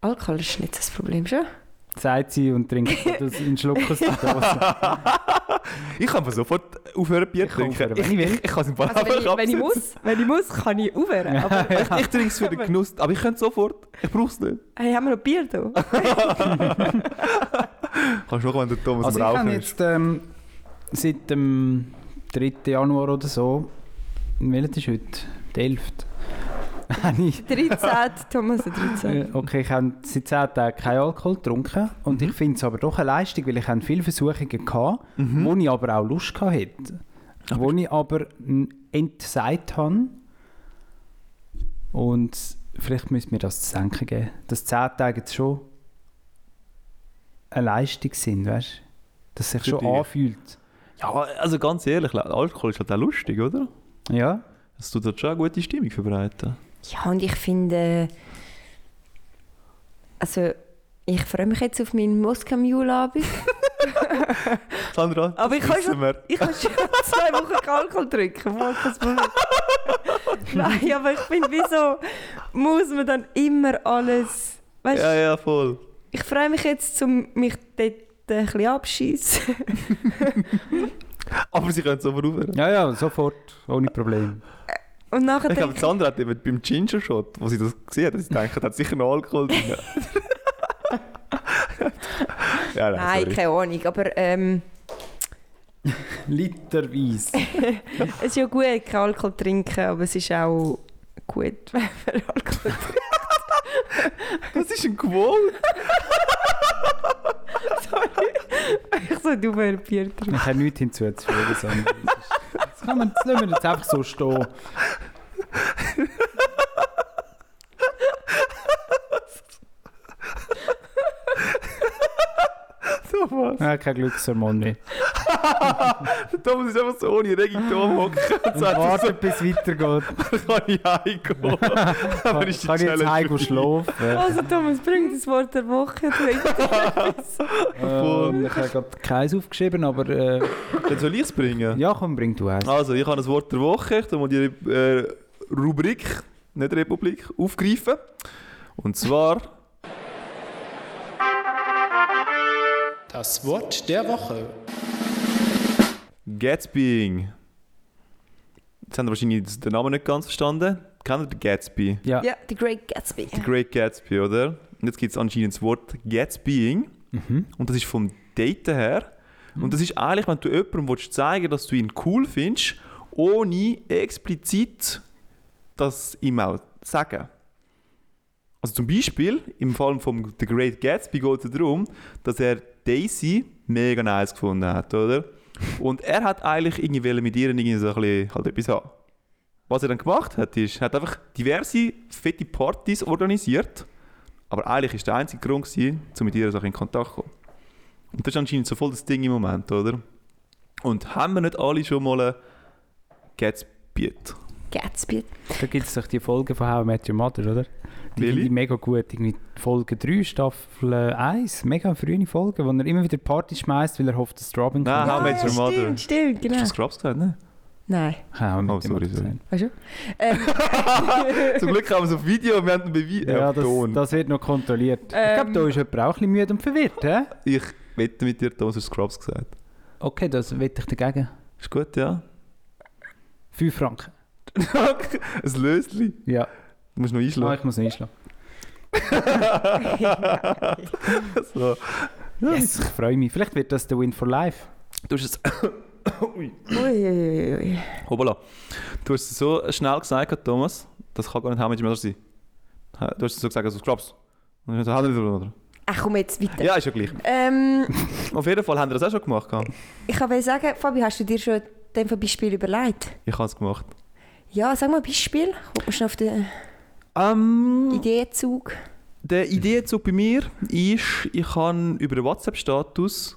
Alkohol ist nicht das Problem, schon? Sagt sie und trinkt das in Schluck aus der Dose. Ich kann sofort aufhören, Bier Ich kann trinken. aufhören, Ich, wenn ich ich, ich kann es im Ball Also wenn, ich, wenn, ich muss, wenn ich muss, kann ich aufhören. Aber Ich, ich trinke es für den Genuss, aber ich könnte sofort. Ich brauche es nicht. hey, haben wir noch Bier da? Kannst du noch, wenn der Thomas Also am ich habe jetzt ähm, seit dem 3. Januar oder so, welches ist heute? Der 11. habe ich 13, Thomas, der 13. Äh, Okay, ich habe seit 10 Tagen keinen Alkohol getrunken und ich finde es aber doch eine Leistung, weil ich habe viele Versuchungen hatte, Mhm. wo ich aber auch Lust hatte. hätte. Wo ich aber entsagt habe und vielleicht müsste mir das zu denken geben, dass 10 Tage jetzt schon eine Leistung sind, weißt du? Dass es sich Für schon dich. anfühlt. Ja, also ganz ehrlich, Alkohol ist halt auch lustig, oder? Ja? Das tut dort schon eine gute Stimmung verbreiten. Ja, und ich finde... Also, ich freue mich jetzt auf meinen Moskau Mule-Abend. Sandra, Aber ich kann schon- wir. Ich kann schon zwei Wochen Alkohol trinken. Nein, aber ich finde, wieso muss man dann immer alles... Weißt, Ja, ja, voll. Ich freue mich jetzt, um mich dort ein bisschen abschießen. Aber sie können es aber aufhören. Ja, ja, sofort, ohne Problem. Und nachher Ich glaube, Sandra hat eben beim Ginger Shot, wo sie das gesehen hat, dass sie denkt, hat sicher noch Alkohol drin. ja, nein, Nein, sorry. keine Ahnung, aber ähm, Literweise. es ist ja gut, kein Alkohol zu trinken, aber es ist auch gut, wenn man Alkohol trinkt. Das ist ein Quote. Ich so, du ein Bier trinken. Ich habe nichts hinzuzufügen. Ist, das, kann man, das lassen wir jetzt einfach so stehen. So was. Ja, kein Glückshormon mehr. Der Thomas ist einfach so ohne Regung da hocken und wartet, bis es weitergeht. kann ich heimgehen. Kann, Aber ist die kann ich jetzt Challenge heim für dich? schlafen? Also Thomas, bring das Wort der Woche. Ähm, ich habe gerade keins aufgeschrieben, aber äh, Dann soll ich es bringen? ja, komm, bring du eins. Also, ich habe das Wort der Woche. Ich mal die äh, Rubrik, nicht Republik, aufgreifen. Und zwar Das Wort der Woche. Gatsbying. Jetzt haben wir wahrscheinlich den Namen nicht ganz verstanden. Kennt ihr den Gatsby? Ja. Ja, The Great Gatsby. The Great Gatsby, oder? Und jetzt gibt es anscheinend das Wort Gatsbying. Mhm. Und das ist vom Daten her. Und das ist eigentlich, wenn du jemandem willst zeigen dass du ihn cool findest, ohne explizit das ihm auch sagen. Also zum Beispiel, im Fall von The Great Gatsby geht es darum, dass er Daisy mega nice gefunden hat, oder? Und er hat eigentlich irgendwie mit ihr irgendwie so ein bisschen halt etwas haben. Was er dann gemacht hat, ist, er hat einfach diverse fette Partys organisiert Aber eigentlich war der einzige Grund, gewesen, um mit ihr so in Kontakt zu kommen. Und das ist anscheinend so voll das Ding im Moment, oder? Und haben wir nicht alle schon mal ein Gatsby? Gatsby. Da gibt es doch die Folge von How I Met Your Mother, oder? Die Welche? finde ich mega gut. Irgendwie Folge 3, Staffel 1. Mega frühe Folge, wo er immer wieder Party schmeißt, weil er hofft, dass Robin Nein, kommt. How I Met Your Mother. Stimmt, stimmt, Hast genau. du das Scrubs gesagt, ne? Nein, Ja, Oh, sorry, sorry. weißt du? Ähm, Zum Glück haben wir es auf Video und wir haben einen Beweis. Ja, das, das wird noch kontrolliert. ich Ähm. glaube, da ist jemand auch ein bisschen müde und verwirrt. He? Ich wette mit dir, Thomas, hast du Scrubs gesagt. Okay, das wette ich dagegen. Ist gut, ja? 5 Franken. ein Lösli. Ja, Du musst noch ah, einschlagen. ich muss einschlagen. so. Yes, ich freue mich. Vielleicht wird das der Win for Life. Du hast es. Ui. ui, ui, ui. Hoppala. Du hast es so schnell gesagt, Thomas, das kann gar nicht Your Mother sein. Du hast es so gesagt, also Scrubs. Und ich so, «How I Met Your Mother». Ach komm jetzt weiter. Ja, ist ja gleich. Ähm, Auf jeden Fall haben wir das auch schon gemacht. ich kann sagen, Fabi, hast du dir schon dem von Beispiel überlegt? Ich habe es gemacht. Ja, sag mal ein Beispiel. Kommt man schon auf den Ähm, Ideenzug? der Ideenzug bei mir ist, ich habe über den WhatsApp-Status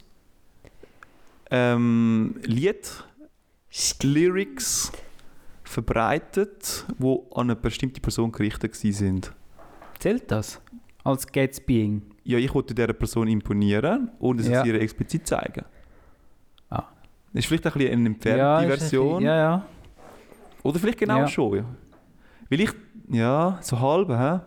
ähm, Lied, Lyrics verbreitet, die an eine bestimmte Person gerichtet sind. Zählt das? Als Gatsbying. Ja, ich wollte dieser Person imponieren und es Ja. ihr explizit zeigen. Ah. Das ist vielleicht ein bisschen eine entfernte Ja, Version. bisschen- Ja, ja. Oder vielleicht genau Ja. schon. Ja. Weil ich, ja, so halb, hä?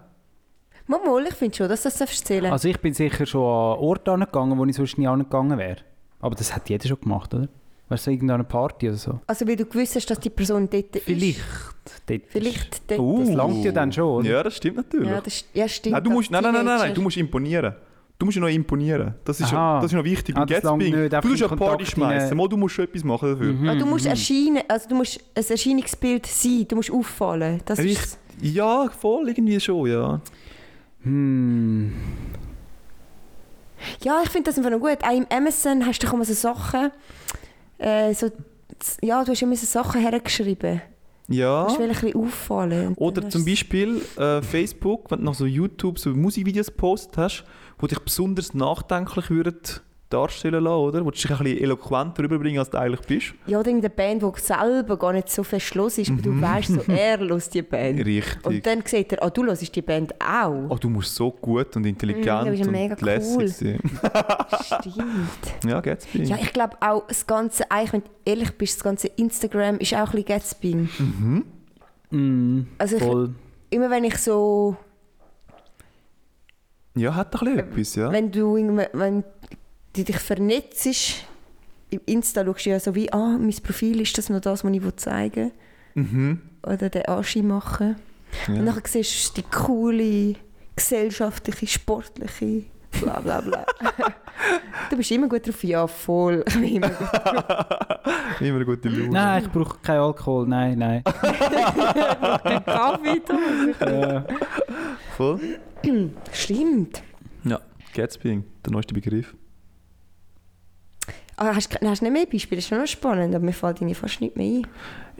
Mal, ich finde schon, dass das darfst du zählen Also ich bin sicher schon an Orte angegangen, wo ich sonst nie angegangen wäre. Aber das hat jeder schon gemacht, oder? Weißt du, irgendeine Party oder so? Also weil du gewusst hast, dass die Person dort Vielleicht. ist. Dort Vielleicht dort. Uh. Das langt ja dann schon, oder? Ja, das stimmt natürlich. Ja, das, ja, stimmt. nein, du musst, nein, nein, nein, nein, nein, du musst imponieren. Du musst ja noch imponieren. Das ist, ja, Aha. das ist noch wichtig. Ah, langt Gatsbying. nicht, Du einfach musst in eine Party schmeißen. Mal, du musst schon etwas machen dafür. Mhm, Ah, du musst mhm. erscheinen, also du musst ein Erscheinungsbild sein, du musst auffallen. Das Richtig. ist, Ja, voll irgendwie schon, ja. Hm. ja, ich finde das einfach noch gut. Auch im Amazon hast du doch immer so Sachen, äh, so, ja, du hast immer so Sachen hergeschrieben. Ja. Du willst ein bisschen auffallen. Oder zum Beispiel äh, Facebook, wenn du noch so YouTube so Musikvideos postet hast, wo dich besonders nachdenklich würden darstellen lassen, oder? Wo du dich ein bisschen eloquenter rüberbringen, als du eigentlich bist. Ja, oder irgendeine Band, die selber gar nicht so fest los ist, aber du Mhm. weißt so, er los die Band. Richtig. Und dann sieht er, ah, du hörst die Band auch. Oh, du musst so gut und intelligent Mm, und mega lässig cool. sein. Stimmt. Ja, Gatsby. Ja, ich glaube auch, das Ganze, eigentlich, wenn du ehrlich bist, das ganze Instagram ist auch ein bisschen Gatsby. Mhm. Mm, Also ich, voll. immer wenn ich so, Ja, hat doch ein bisschen etwas, ja. wenn du irgendwie- wenn du dich vernetzt, im Insta schaust du ja so wie, ah, mein Profil, ist das noch das, was ich zeigen will? Mhm. Oder den Anschi machen. Und Ja. dann siehst du die coole, gesellschaftliche, sportliche, bla bla bla. du bist immer gut drauf, ja voll. Ich bin immer gut. Immer eine gute Laune. Nein, ich brauche keinen Alkohol. Nein, nein. Kaffee, Thomas. ja. Voll. Stimmt. Ja, Gatsby, der neueste Begriff. Ah, hast, du- hast du nicht mehr Beispiele? Das ist schon noch spannend, aber mir fällt irgendwie fast nicht mehr ein.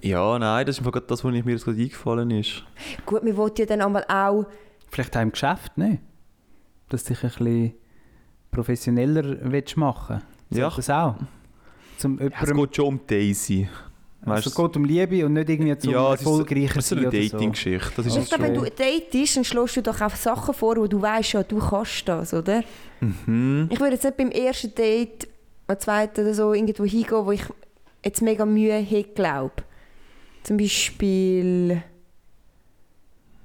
Ja, nein, das ist einfach gerade das, was mir jetzt gerade eingefallen ist. Gut, wir wollten ja dann einmal auch... Vielleicht auch im Geschäft, ne? Dass du dich ein bisschen professioneller willst machen Ja. ja. das auch? Zum Ja, es geht schon um Daisy. also es du? geht um Liebe und nicht irgendwie zum ja, es ist, erfolgreicher das ist eine oder so. Dating-Geschichte. Das ist Ich glaube, wenn du datest, dann schlägst du doch auch Sachen vor, wo du weißt, ja, du kannst das, oder? Mhm. Ich würde jetzt nicht beim ersten Date, am zweiten oder so, irgendwo hingehen, wo ich jetzt mega Mühe hätte, glaube Zum Beispiel...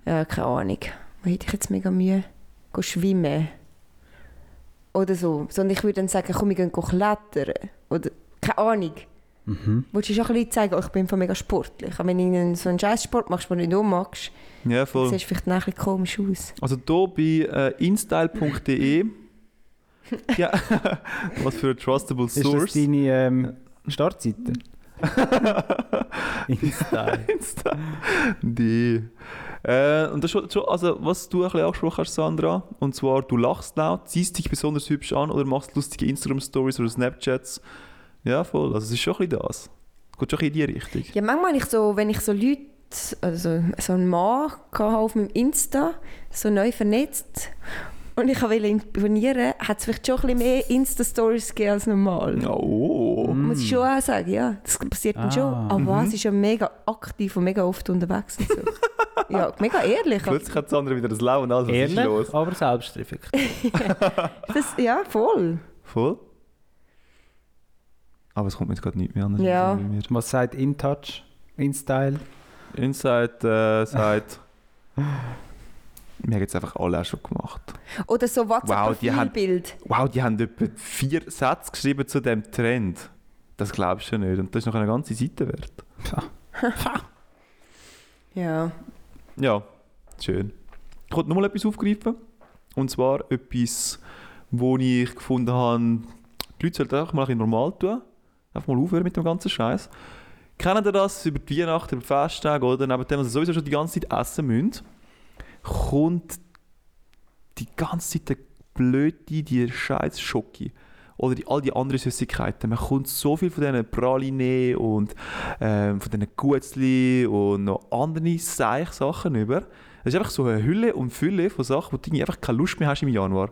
Ja, keine Ahnung. Wo hätte ich jetzt mega Mühe? Gehen schwimmen. Oder so. Sondern ich würde dann sagen, komm, wir gehen klettern. Oder, keine Ahnung. Mhm. Willst du schon ein bisschen zeigen, oh, ich bin einfach mega sportlich. Aber wenn du so einen scheiß Sport machst, den du nicht magst, Ja, voll. siehst du vielleicht ein bisschen komisch aus. Also hier bei äh, instyle.de. ja, was für ein trustable Ist das Source. deine ähm, Startseite? Insta. Insta. Die. Äh, und das ist schon, schon, also was du ein bisschen angesprochen hast, Sandra, und zwar, du lachst laut, ziehst dich besonders hübsch an oder machst lustige Instagram-Stories oder Snapchats. Ja, voll. Also es ist schon ein bisschen das. Es geht schon ein bisschen in die Richtung. Ja, manchmal ich so, wenn ich so Leute also so einen Mann auf meinem Insta, so neu vernetzt. Und ich wollte imponieren, hat es vielleicht schon ein bisschen mehr Insta-Stories gegeben als normal. Oh. Muss ich schon auch sagen, ja. Das passiert dann Ah. schon. Aber es ist ja mega aktiv und mega oft unterwegs und so. ja, mega ehrlich. Plötzlich hat das andere wieder das Lau und alles. Was ist Ehrlich, los? aber selbstreflektiert. Das, ja, voll. Voll. Aber es kommt mir jetzt gerade nicht mehr anders. Ja. Was sagt InTouch, InStyle? Inside äh, sagt, wir haben jetzt einfach alle auch schon gemacht. Oder so Wow, WhatsApp-Profilbild. Wow, die haben etwa vier Sätze geschrieben zu dem Trend. Das glaubst du nicht. Und das ist noch eine ganze Seite wert. Ja. Ja, schön. Ich wollte nochmal etwas aufgreifen. Und zwar etwas, wo ich gefunden habe, die Leute sollten einfach mal ein normal tun. Einfach mal aufhören mit dem ganzen Scheiß. Kennen ihr das über die Weihnachten, über die Festtage oder neben dem, was ihr sowieso schon die ganze Zeit essen müsst, kommt die ganze Zeit der blöde, die scheiß Schoki oder die, all die anderen Süßigkeiten. Man kommt so viel von diesen Praline und ähm, von diesen Gutzli und noch andere Seich-Sachen über. Es ist einfach so eine Hülle und Fülle von Sachen, wo du einfach keine Lust mehr hast im Januar.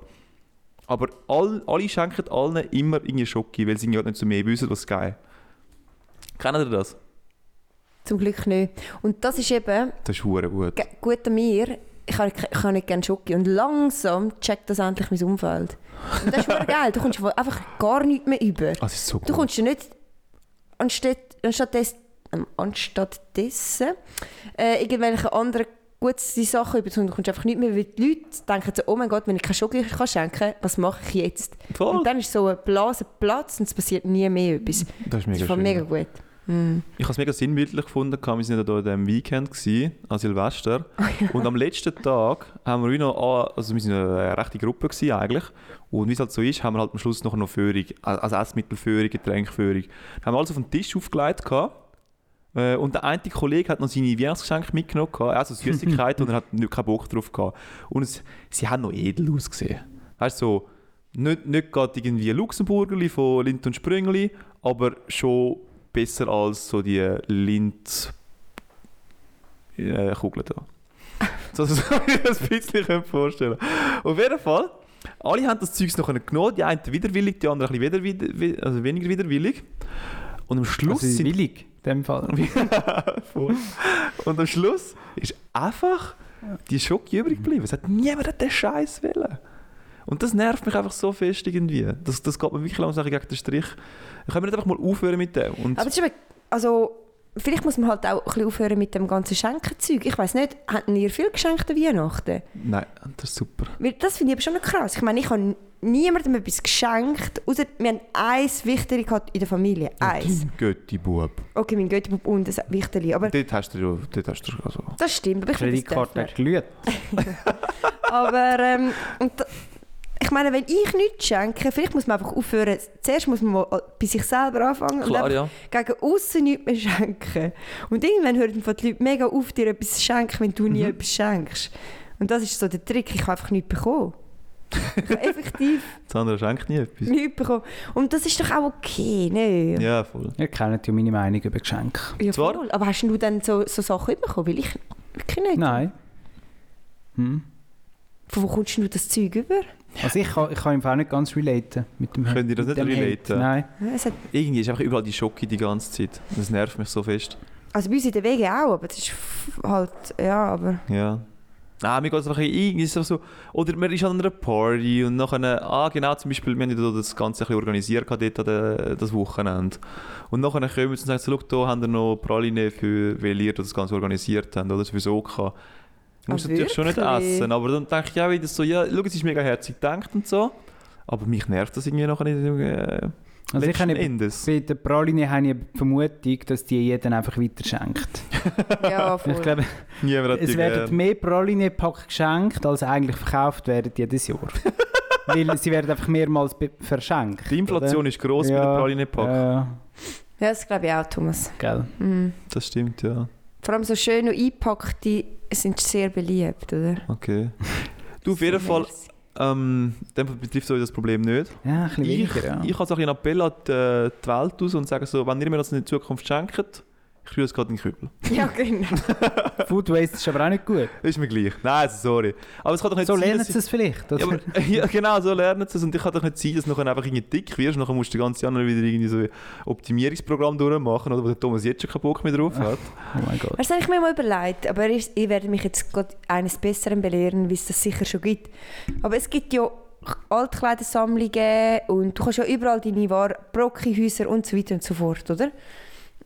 Aber all, alle schenken allen immer irgendwie Schoki, weil sie halt nicht so mehr wissen, was geil Kennen ihr das? Zum Glück nicht. Und das ist eben Das ist gut. gut an mir. Ich habe nicht gerne Schoki. Und langsam checkt das endlich mein Umfeld. Und das ist hure geil. Du kommst einfach gar nichts mehr über. Das ist so Du gut. kommst ja nicht anstatt, anstatt, des, ähm, anstatt dessen äh, irgendwelche anderen gute Sachen über, sondern du kommst einfach nicht mehr, weil die Leute denken so, oh mein Gott, wenn ich keine Schoki kann schenken kann, was mache ich jetzt? Voll. Und dann ist so eine Blase Platz und es passiert nie mehr etwas. Das ist Das mega ist voll schön. mega gut. Mm. Ich habe es mega sinnbildlich gefunden. Wir waren ja hier in diesem Weekend, gewesen, an Silvester. Und am letzten Tag haben wir noch, an- also wir waren eine rechte Gruppe gewesen, eigentlich. Und wie es halt so ist, haben wir halt am Schluss noch, noch Führung, also Essmittelführung, Getränkführung. Haben wir alles auf den Tisch aufgelegt gehabt. Äh, Und der eine Kollege hat noch seine Weihnachtsgeschenke mitgenommen, gehabt, also Süßigkeiten, und er hat nicht, keinen Bock drauf gehabt. Und es, sie haben noch edel ausgesehen. Weißt du, so, nicht, nicht gerade irgendwie Luxemburgerli von Lind und Sprüngli, aber schon besser als so die Lind äh, Kugeln da. So, so ich das ein bisschen vorstellen Auf jeden Fall, alle haben das Zeug noch genommen, die einen widerwillig, die anderen ein bisschen wider, wi- also weniger widerwillig. Und am Schluss Also sind willig, in dem Fall. Und am Schluss ist einfach die Schoki übrig geblieben. Es hat niemand den Scheiß wollen. Und das nervt mich einfach so fest irgendwie. Das, das geht mir wirklich langsam gegen den Strich. Können wir nicht einfach mal aufhören mit dem? Und Aber das ist eben, also, vielleicht muss man halt auch ein bisschen aufhören mit dem ganzen Schenkenzeug. Ich weiß nicht, hatten ihr viel geschenkt an Weihnachten? nein, das ist super. Weil das finde ich aber schon krass. Ich meine, ich habe niemandem etwas geschenkt, außer wir haben eins Wichterli gehabt in der Familie. Eins. Götti-Bub. Okay, mein Göttibub und ein Wichterli. Aber Dort hast du ja, dort hast du also. das stimmt. Aber ich finde, das Kreditkarte glüht. Aber ähm, und da, meine, wenn ich nichts schenke, vielleicht muss man einfach aufhören. Zuerst muss man mal bei sich selber anfangen und Klar, einfach ja. gegen außen nichts mehr schenken. Und irgendwann hören die Leute mega auf, dir etwas zu schenken, wenn du nie Mhm. etwas schenkst. Und das ist so der Trick. Ich habe einfach nichts bekommen. Ich habe effektiv Das andere schenkt nie etwas. nichts bekommen. Und das ist doch auch okay, ne? Ja, voll. Ihr kennt ja meine Meinung über Geschenke. Ja, Zwar- voll. Aber hast du dann so, so Sachen bekommen? Weil ich wirklich nicht. Nein. Hm. Von wo kommst du das Zeug über? Also ich kann, ich kann im Fall nicht ganz relaten mit dem Könnt ihr das nicht relaten? Nein. Es Irgendwie ist einfach überall die Schoki die ganze Zeit. Das nervt mich so fest. also bei uns in der Wege auch, aber das ist halt, ja, aber... Ja. Nein, mir geht es einfach irgendwie so, so. Oder man ist an einer Party und nachher, ah genau, zum Beispiel, wir haben ja das Ganze ein bisschen organisiert dort an der, das Wochenende. Und nachher kommen sie und sagen, so, schau, da haben wir noch Praline, für, weil ihr das Ganze organisiert habt, oder für so gehabt. Ich muss Ah, natürlich schon nicht essen, aber dann denke ich auch wieder so, ja, schau, es ist mega herzig gedacht und so. Aber mich nervt das irgendwie nachher nicht. Äh, Also ich habe Endes. bei der Praline habe ich die Vermutung, dass die jeden einfach weiter schenkt. Ja, voll. Ich glaube, es werden gern. mehr Praline-Pack geschenkt, als eigentlich verkauft werden jedes Jahr. Weil sie werden einfach mehrmals verschenkt. Die Inflation ist gross Ja, bei den Praline-Pack. Ja, ja, das glaube ich auch, Thomas. gell. Mhm. Das stimmt, ja. Vor allem so schön und eingepackte sind sehr beliebt, oder? Okay. Du, auf jeden Fall, ähm, dem betrifft euch das Problem nicht. Ja, ein bisschen Ich, ja. ich habe so ein Appell an die, äh, die Welt aus und sage so, wenn ihr mir das in Zukunft schenkt, Ich das gerade in den Kübel. Ja, genau. Food Waste ist aber auch nicht gut. Ist mir gleich. Nein, also sorry. Aber es kann doch nicht So sein, lernen dass sie es vielleicht. Ja, aber, ja, genau, so lernen sie es. Und ich kann doch nicht sein, dass du nachher einfach irgendwie dick wirst. Nachher musst du die ganze Jahr wieder irgendwie so ein Optimierungsprogramm durchmachen, oder, wo der Thomas jetzt schon keinen Bock mehr drauf hat. Oh mein Gott. Das habe ich mir mal überlegt, aber ich, ich werde mich jetzt gerade eines Besseren belehren, wie es das sicher schon gibt. Aber es gibt ja Altkleidersammlungen und du kannst ja überall deine Ware, Brockenhäuser und so weiter und so fort, oder?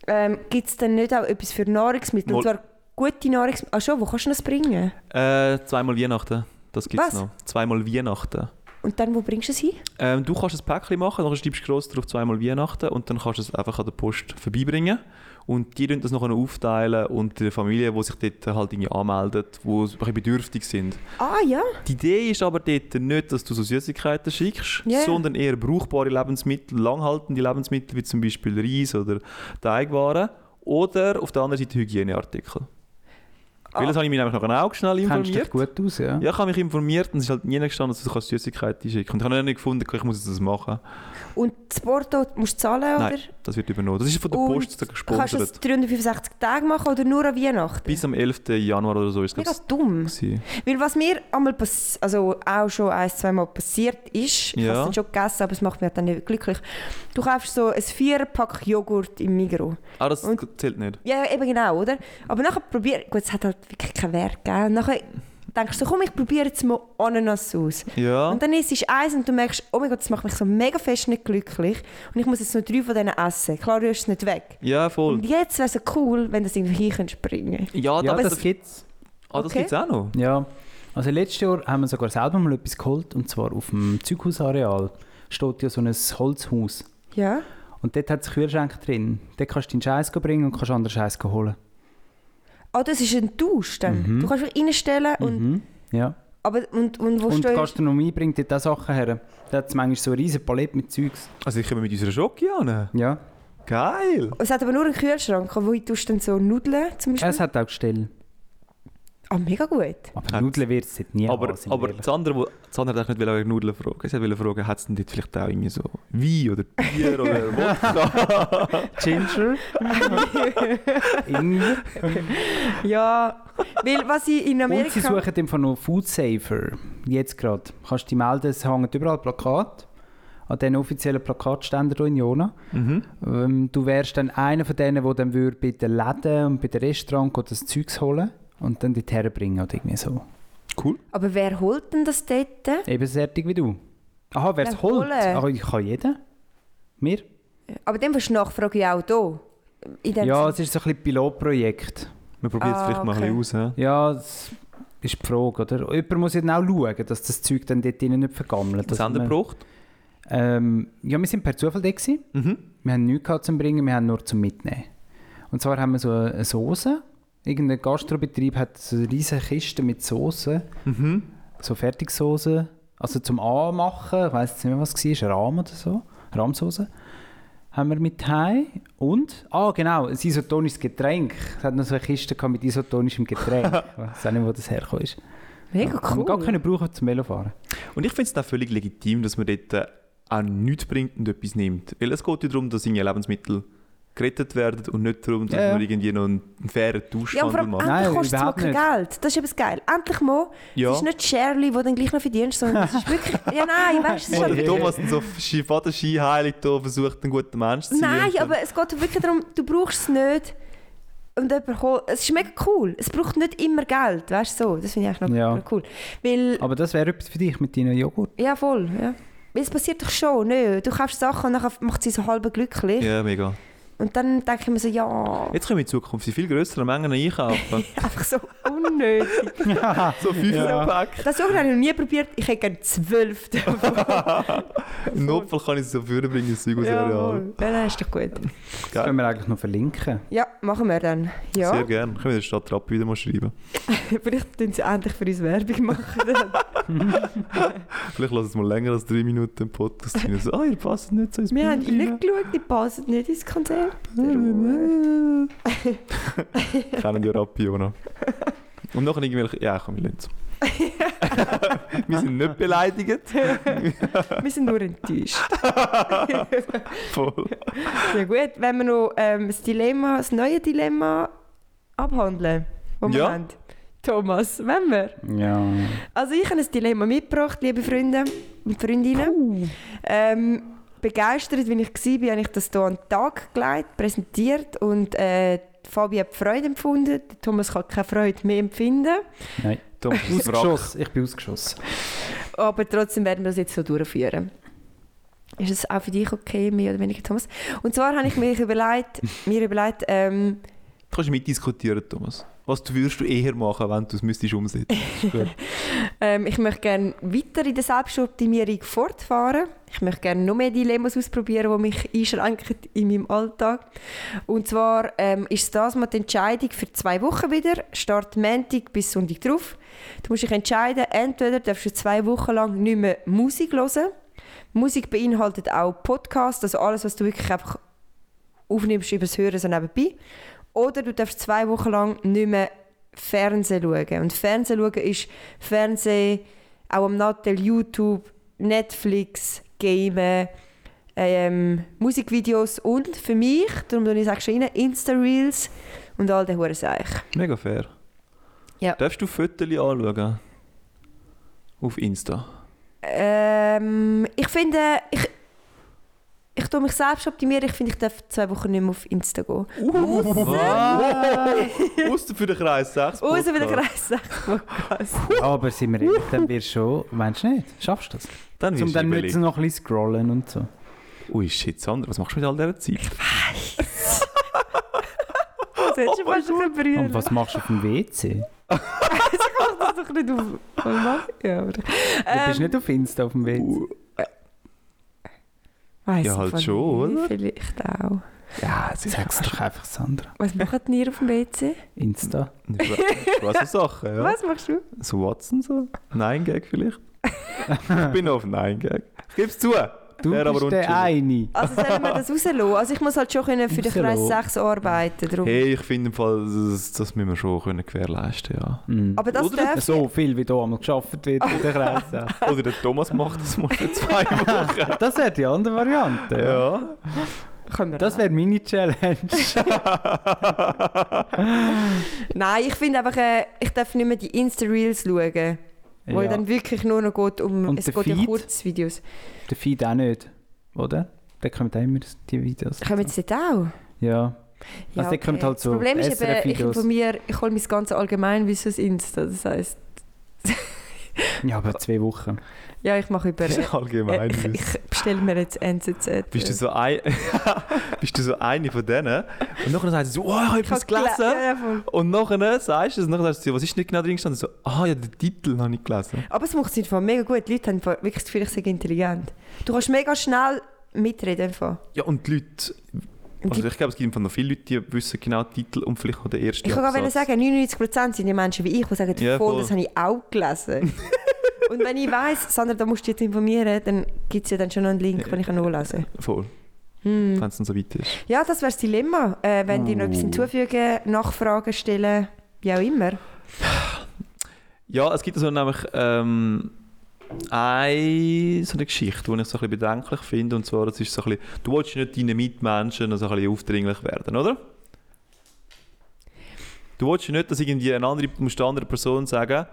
Ähm, gibt es dann nicht auch etwas für Nahrungsmittel? Mal- Und zwar gute Nahrungsmittel. Ach schon, wo kannst du das bringen? Äh, zweimal Weihnachten. Das gibt es noch. Zweimal Weihnachten. Und dann, wo bringst du es hin? Ähm, du kannst ein Päckchen machen, dann schreibst du gross drauf zweimal Weihnachten und dann kannst du es einfach an der Post vorbeibringen. Und die tun das nachher aufteilen und die Familie, die sich dort halt irgendwie anmeldet, die ein bisschen bedürftig sind. Ah ja, Die Idee ist aber dort nicht, dass du so Süßigkeiten schickst, Ja. sondern eher brauchbare Lebensmittel, langhaltende Lebensmittel, wie zum Beispiel Reis oder Teigwaren. Oder auf der anderen Seite Hygieneartikel. Ah. Weil das habe ich mich nämlich noch in Augen schnell Kennst du dich informiert. gut aus, ja? Ja, ich habe mich informiert und es ist halt nie gestanden, dass du kannst Süßigkeiten schicken Und ich habe noch nicht gefunden, ich muss jetzt das machen. Und das Porto musst du zahlen, oder? Nein, das wird übernommen. Das ist von der Und Post Kannst du gesponsert. das 365 Tage machen oder nur an Weihnachten? Bis am 11. Januar oder so ist Mega das dumm. gewesen. Weil was mir einmal also auch schon ein, zwei Mal passiert ist, ich Ja. habe es dann schon gegessen, aber es macht mich dann nicht glücklich. Du kaufst so ein Viererpack Joghurt im Migros. Ah, das Und- zählt nicht. Ja, eben genau, oder? Aber nachher probier, gut, es hat halt wirklich keinen Wert, gell? Nachher denkst du, komm, ich probiere jetzt mal Ananas aus. Ja. Und dann isst du eins und du merkst, oh mein Gott, das macht mich so mega fest nicht glücklich. Und ich muss jetzt nur drei von denen essen. Klar, du es nicht weg. Ja, voll. Und jetzt wäre es so cool, wenn du das irgendwie hier könntest bringen Ja, Ja, das, das gibt's. ah, das Okay. gibt es auch noch. Ja. Also letztes Jahr haben wir sogar selber mal etwas geholt, und zwar auf dem Zeughausareal steht ja so ein Holzhaus. Ja? Und dort hat es Kühlschränke drin. Dort kannst du deinen Scheiß bringen und kannst anderen Scheiß holen. Ah, das ist ein Tausch dann. Du kannst einfach reinstellen und, Mhm. Ja. aber, und, und wo Und die Gastronomie bringt dort auch Sachen her. Da hat es manchmal so eine riesen Palette mit Zeugs. Also ich komme mit unserer Schoki an. Ja. Geil. Es hat aber nur einen Kühlschrank, wo du dann so Nudeln zum Beispiel. Es hat auch Gestell. Ah, mega gut. Aber Hat- Nudeln wird es nie aber haben, aber das andere, wo, das andere hat nicht wegen Nudeln fragen. Sie wollte fragen, hat es denn dort vielleicht auch irgendwie so Wein oder Bier oder Wodka? Ginger. Ingwer. Ja, weil was ich in Und sie Amerika... suchen einfach noch Food Safer. Jetzt gerade. Kannst du dich melden, es hängen überall Plakate. An den offiziellen Plakatständen hier in Jona. mhm. Ähm, du wärst dann einer von denen, der dann würde bei den Läden und bei den Restaurants das Zeugs holen und dann dort herbringen oder irgendwie so. Cool. Aber wer holt denn das dort? Ebensertig wie du. Aha, wer es holt? Ach, ich kann jeder. Wir? Aber dann wirst du nachfragen ja auch hier. Ja, es ist so ein bisschen Pilotprojekt. Wir probieren es Ah, vielleicht mal ein okay. bisschen aus. Ja, das ist die Frage, oder? Jemand muss ja dann auch schauen, dass das Zeug dann dort drinnen nicht vergammelt. Was haben wir man- gebraucht? Ähm, ja, wir sind per Zufall da gewesen. Mhm. Wir haben nichts gehabt zum Bringen, wir haben nur zum Mitnehmen. Und zwar haben wir so eine Soße. Irgendein Gastrobetrieb hat so eine riesige Kiste mit Soße, Mhm. so Fertigsoße, also zum Anmachen, ich weiß jetzt nicht mehr, was es war, Rahm oder so, Rahmsoße. Haben wir mit heim und, ah genau, ein isotonisches Getränk. Es hat noch so eine Kiste mit isotonischem Getränk. ich weiß auch nicht, wo das hergekommen ist. Mega Haben wir cool. gar können brauchen zum Velofahren. Und ich finde es auch völlig legitim, dass man dort äh, auch nichts bringt und etwas nimmt. Weil es geht ja darum, dass irgendwie Lebensmittel gerettet werden und nicht darum, dass Ja, ja. man irgendwie noch einen, einen fairen Ja, Tauschhandel allem, macht. Nein, endlich kostet es kein. Geld. Das ist eben geil. Endlich mal. Ja. Es ist nicht Shirley, die dann gleich noch verdienst, sondern es ist wirklich... Ja, nein, weißt du, es ist Oder Thomas so Ski- Vater Skiheilig da versucht, ein guter Mensch zu sein. Nein, aber es geht wirklich darum, du brauchst es nicht. Und es ist mega cool. Es braucht nicht immer Geld, weißt du so. Das finde ich eigentlich noch Ja. cool. Weil, Aber das wäre etwas für dich mit deinem Joghurt. ja voll, ja. Weil es passiert doch schon, nicht? Du kaufst Sachen und dann macht sie so halb glücklich. Ja, mega. Und dann denke ich mir so, ja, Jetzt können wir in Zukunft in viel größere Mengen einkaufen. einfach so unnötig. so fünf Ja. Pack. Das habe ich noch nie probiert. Ich hätte gerne zwölf davon. Im Notfall kann ich es so vorbringen, das Zeug aus ja, voll. ja, dann ist doch gut. Das können wir eigentlich noch verlinken. Ja, machen wir dann. Ja, Sehr gerne. Können wir den Stadtrapp wieder mal schreiben. vielleicht tun sie endlich für uns Werbung machen. Vielleicht lassen sie mal länger als drei Minuten im Podcast rein. So, ah, ihr passt nicht so ins wir haben reingeschaut, die passen nicht ins Konzert. Kennen die Rappi, oder? Und nachher irgendwelche... Ja, komm, wir lassen es. Wir sind nicht beleidigt. Wir sind nur enttäuscht. Voll. Ja gut, wenn wir noch ähm, das Dilemma, das neue Dilemma abhandeln, das wir Ja. haben. Thomas, wenn wir? Ja. Also ich habe ein Dilemma mitgebracht, liebe Freunde und Freundinnen. Ähm, begeistert, wie ich war, habe ich das hier an den Tag gelegt, präsentiert und äh, Fabi hat Freude empfunden. Thomas kann keine Freude mehr empfinden. Nein. Thomas ist. Ausgeschossen. Ich bin ausgeschossen. Aber trotzdem werden wir das jetzt so durchführen. Ist es auch für dich okay, mehr oder weniger, Thomas? Und zwar habe ich mir überlegt, mir überlegt ähm, Du kannst mitdiskutieren, Thomas. Was würdest du eher machen, wenn du es müsstest umsetzen? Ähm, ich möchte gerne weiter in der Selbstoptimierung fortfahren. Ich möchte gerne noch mehr Dilemmas ausprobieren, die mich einschränken in meinem Alltag. Und zwar ähm, ist das mal die Entscheidung für zwei Wochen wieder. Start Montag bis Sonntag drauf. Du musst dich entscheiden, entweder darfst du zwei Wochen lang nicht mehr Musik hören. Musik beinhaltet auch Podcasts, also alles, was du wirklich einfach aufnimmst über das Hören so nebenbei. Oder du darfst zwei Wochen lang nicht mehr Fernsehen schauen. Und Fernsehen schauen ist Fernsehen, auch am Nattel, YouTube, Netflix, Gamen, ähm, Musikvideos und für mich, darum sage ich schon rein, Insta-Reels und all den Hurenseich. Mega fair. Ja. Darfst du Fotos anschauen? Auf Insta. Ähm, ich finde, ich, ich tue mich selbst optimieren. Ich finde, ich darf zwei Wochen nicht mehr auf Insta gehen. Außer für den Kreis 6. Außer bei der Kreis 6 Podcast. Aber sind wir ehrlich, dann wirst du schon, meinst du nicht? Schaffst du das? Dann wirst dann du nicht so überlegen. noch ein bisschen scrollen und so. Ui, shit, Sandra, was machst du mit all dieser Zeit? Das hättest du fast schon berühren. Und was machst du auf dem WC? Das doch nicht auf... Was mach ich? Ja, aber... Du Ähm, bist nicht auf Insta auf dem WC. Weiss Ja, halt von schon, oder? Vielleicht auch. Ja, es ist Sag's doch einfach, Sandra. Was macht ihr auf dem WC? Insta. Was so Sachen, ja. Was machst du? So Watson so? Nein-Gag vielleicht? ich bin auf Nein-Gag. Ich gebe es zu. Du aber bist der eine. Also sollen wir das rauslassen? Also ich muss halt schon können für den Kreis Rauslassen. 6 arbeiten. Darum. Hey, ich finde im Fall, das, das müssen wir schon können gewährleisten ja. Mhm. Aber das Oder? darf... So viel, wie hier einmal geschafft wird in der Kreise. Oder der Thomas macht das mal für zwei Wochen. Das wäre die andere Variante. ja. Das wäre meine Challenge. Nein, ich finde einfach, äh, ich darf nicht mehr die Insta-Reels schauen. Wo Ja. dann wirklich nur noch geht um... Und es der geht ja? Kurzvideos. Der Feed auch nicht, oder? Da kommen auch immer die Videos. Kommen jetzt dort auch? Ja. Also da kommt halt so Das Problem ist eben, ich informiere, ich hole mein ganzes Allgemeinwissen aus Insta. Das heisst, Ja, aber zwei Wochen. Ja, ich mache über... Das ist allgemein. ich, ich bestelle mir jetzt NZZ. Bist du so, ein, bist du so eine von denen? Und nachher sagst du so, oh, ich habe etwas gelesen. Ja, ja. Und nachher sagst du es, nachher sagst du, was ist nicht genau drin gestanden? So, ah ja, den Titel habe ich gelesen. Aber es macht einfach mega gut. Die Leute haben wirklich das Gefühl, ich sei intelligent. Du kannst mega schnell mitreden. Einfach. Ja, und die Leute, also die- ich glaube, es gibt einfach noch viele Leute, die wissen genau den Titel und vielleicht auch den ersten Ich kann gerade sagen, 99% sind ja Menschen wie ich, die sagen, Ja, voll. das habe ich auch gelesen. Und wenn ich weiss, Sandra, da musst du dich jetzt informieren, dann gibt es ja dann schon noch einen Link, den ich nachlesen kann. Voll, Hm. wenn es dann so weit ist. Ja, das wäre das Dilemma. Äh, wenn dir noch etwas Uh. hinzufügen, Nachfragen stellen, wie auch immer. Ja, es gibt so nämlich ähm, eine, so eine Geschichte, die ich so ein bisschen bedenklich finde. Und zwar, das ist so ein bisschen, du willst nicht deinen Mitmenschen so ein bisschen aufdringlich werden, oder? Du willst nicht, dass irgendwie eine andere, du musst der anderen Person sagen,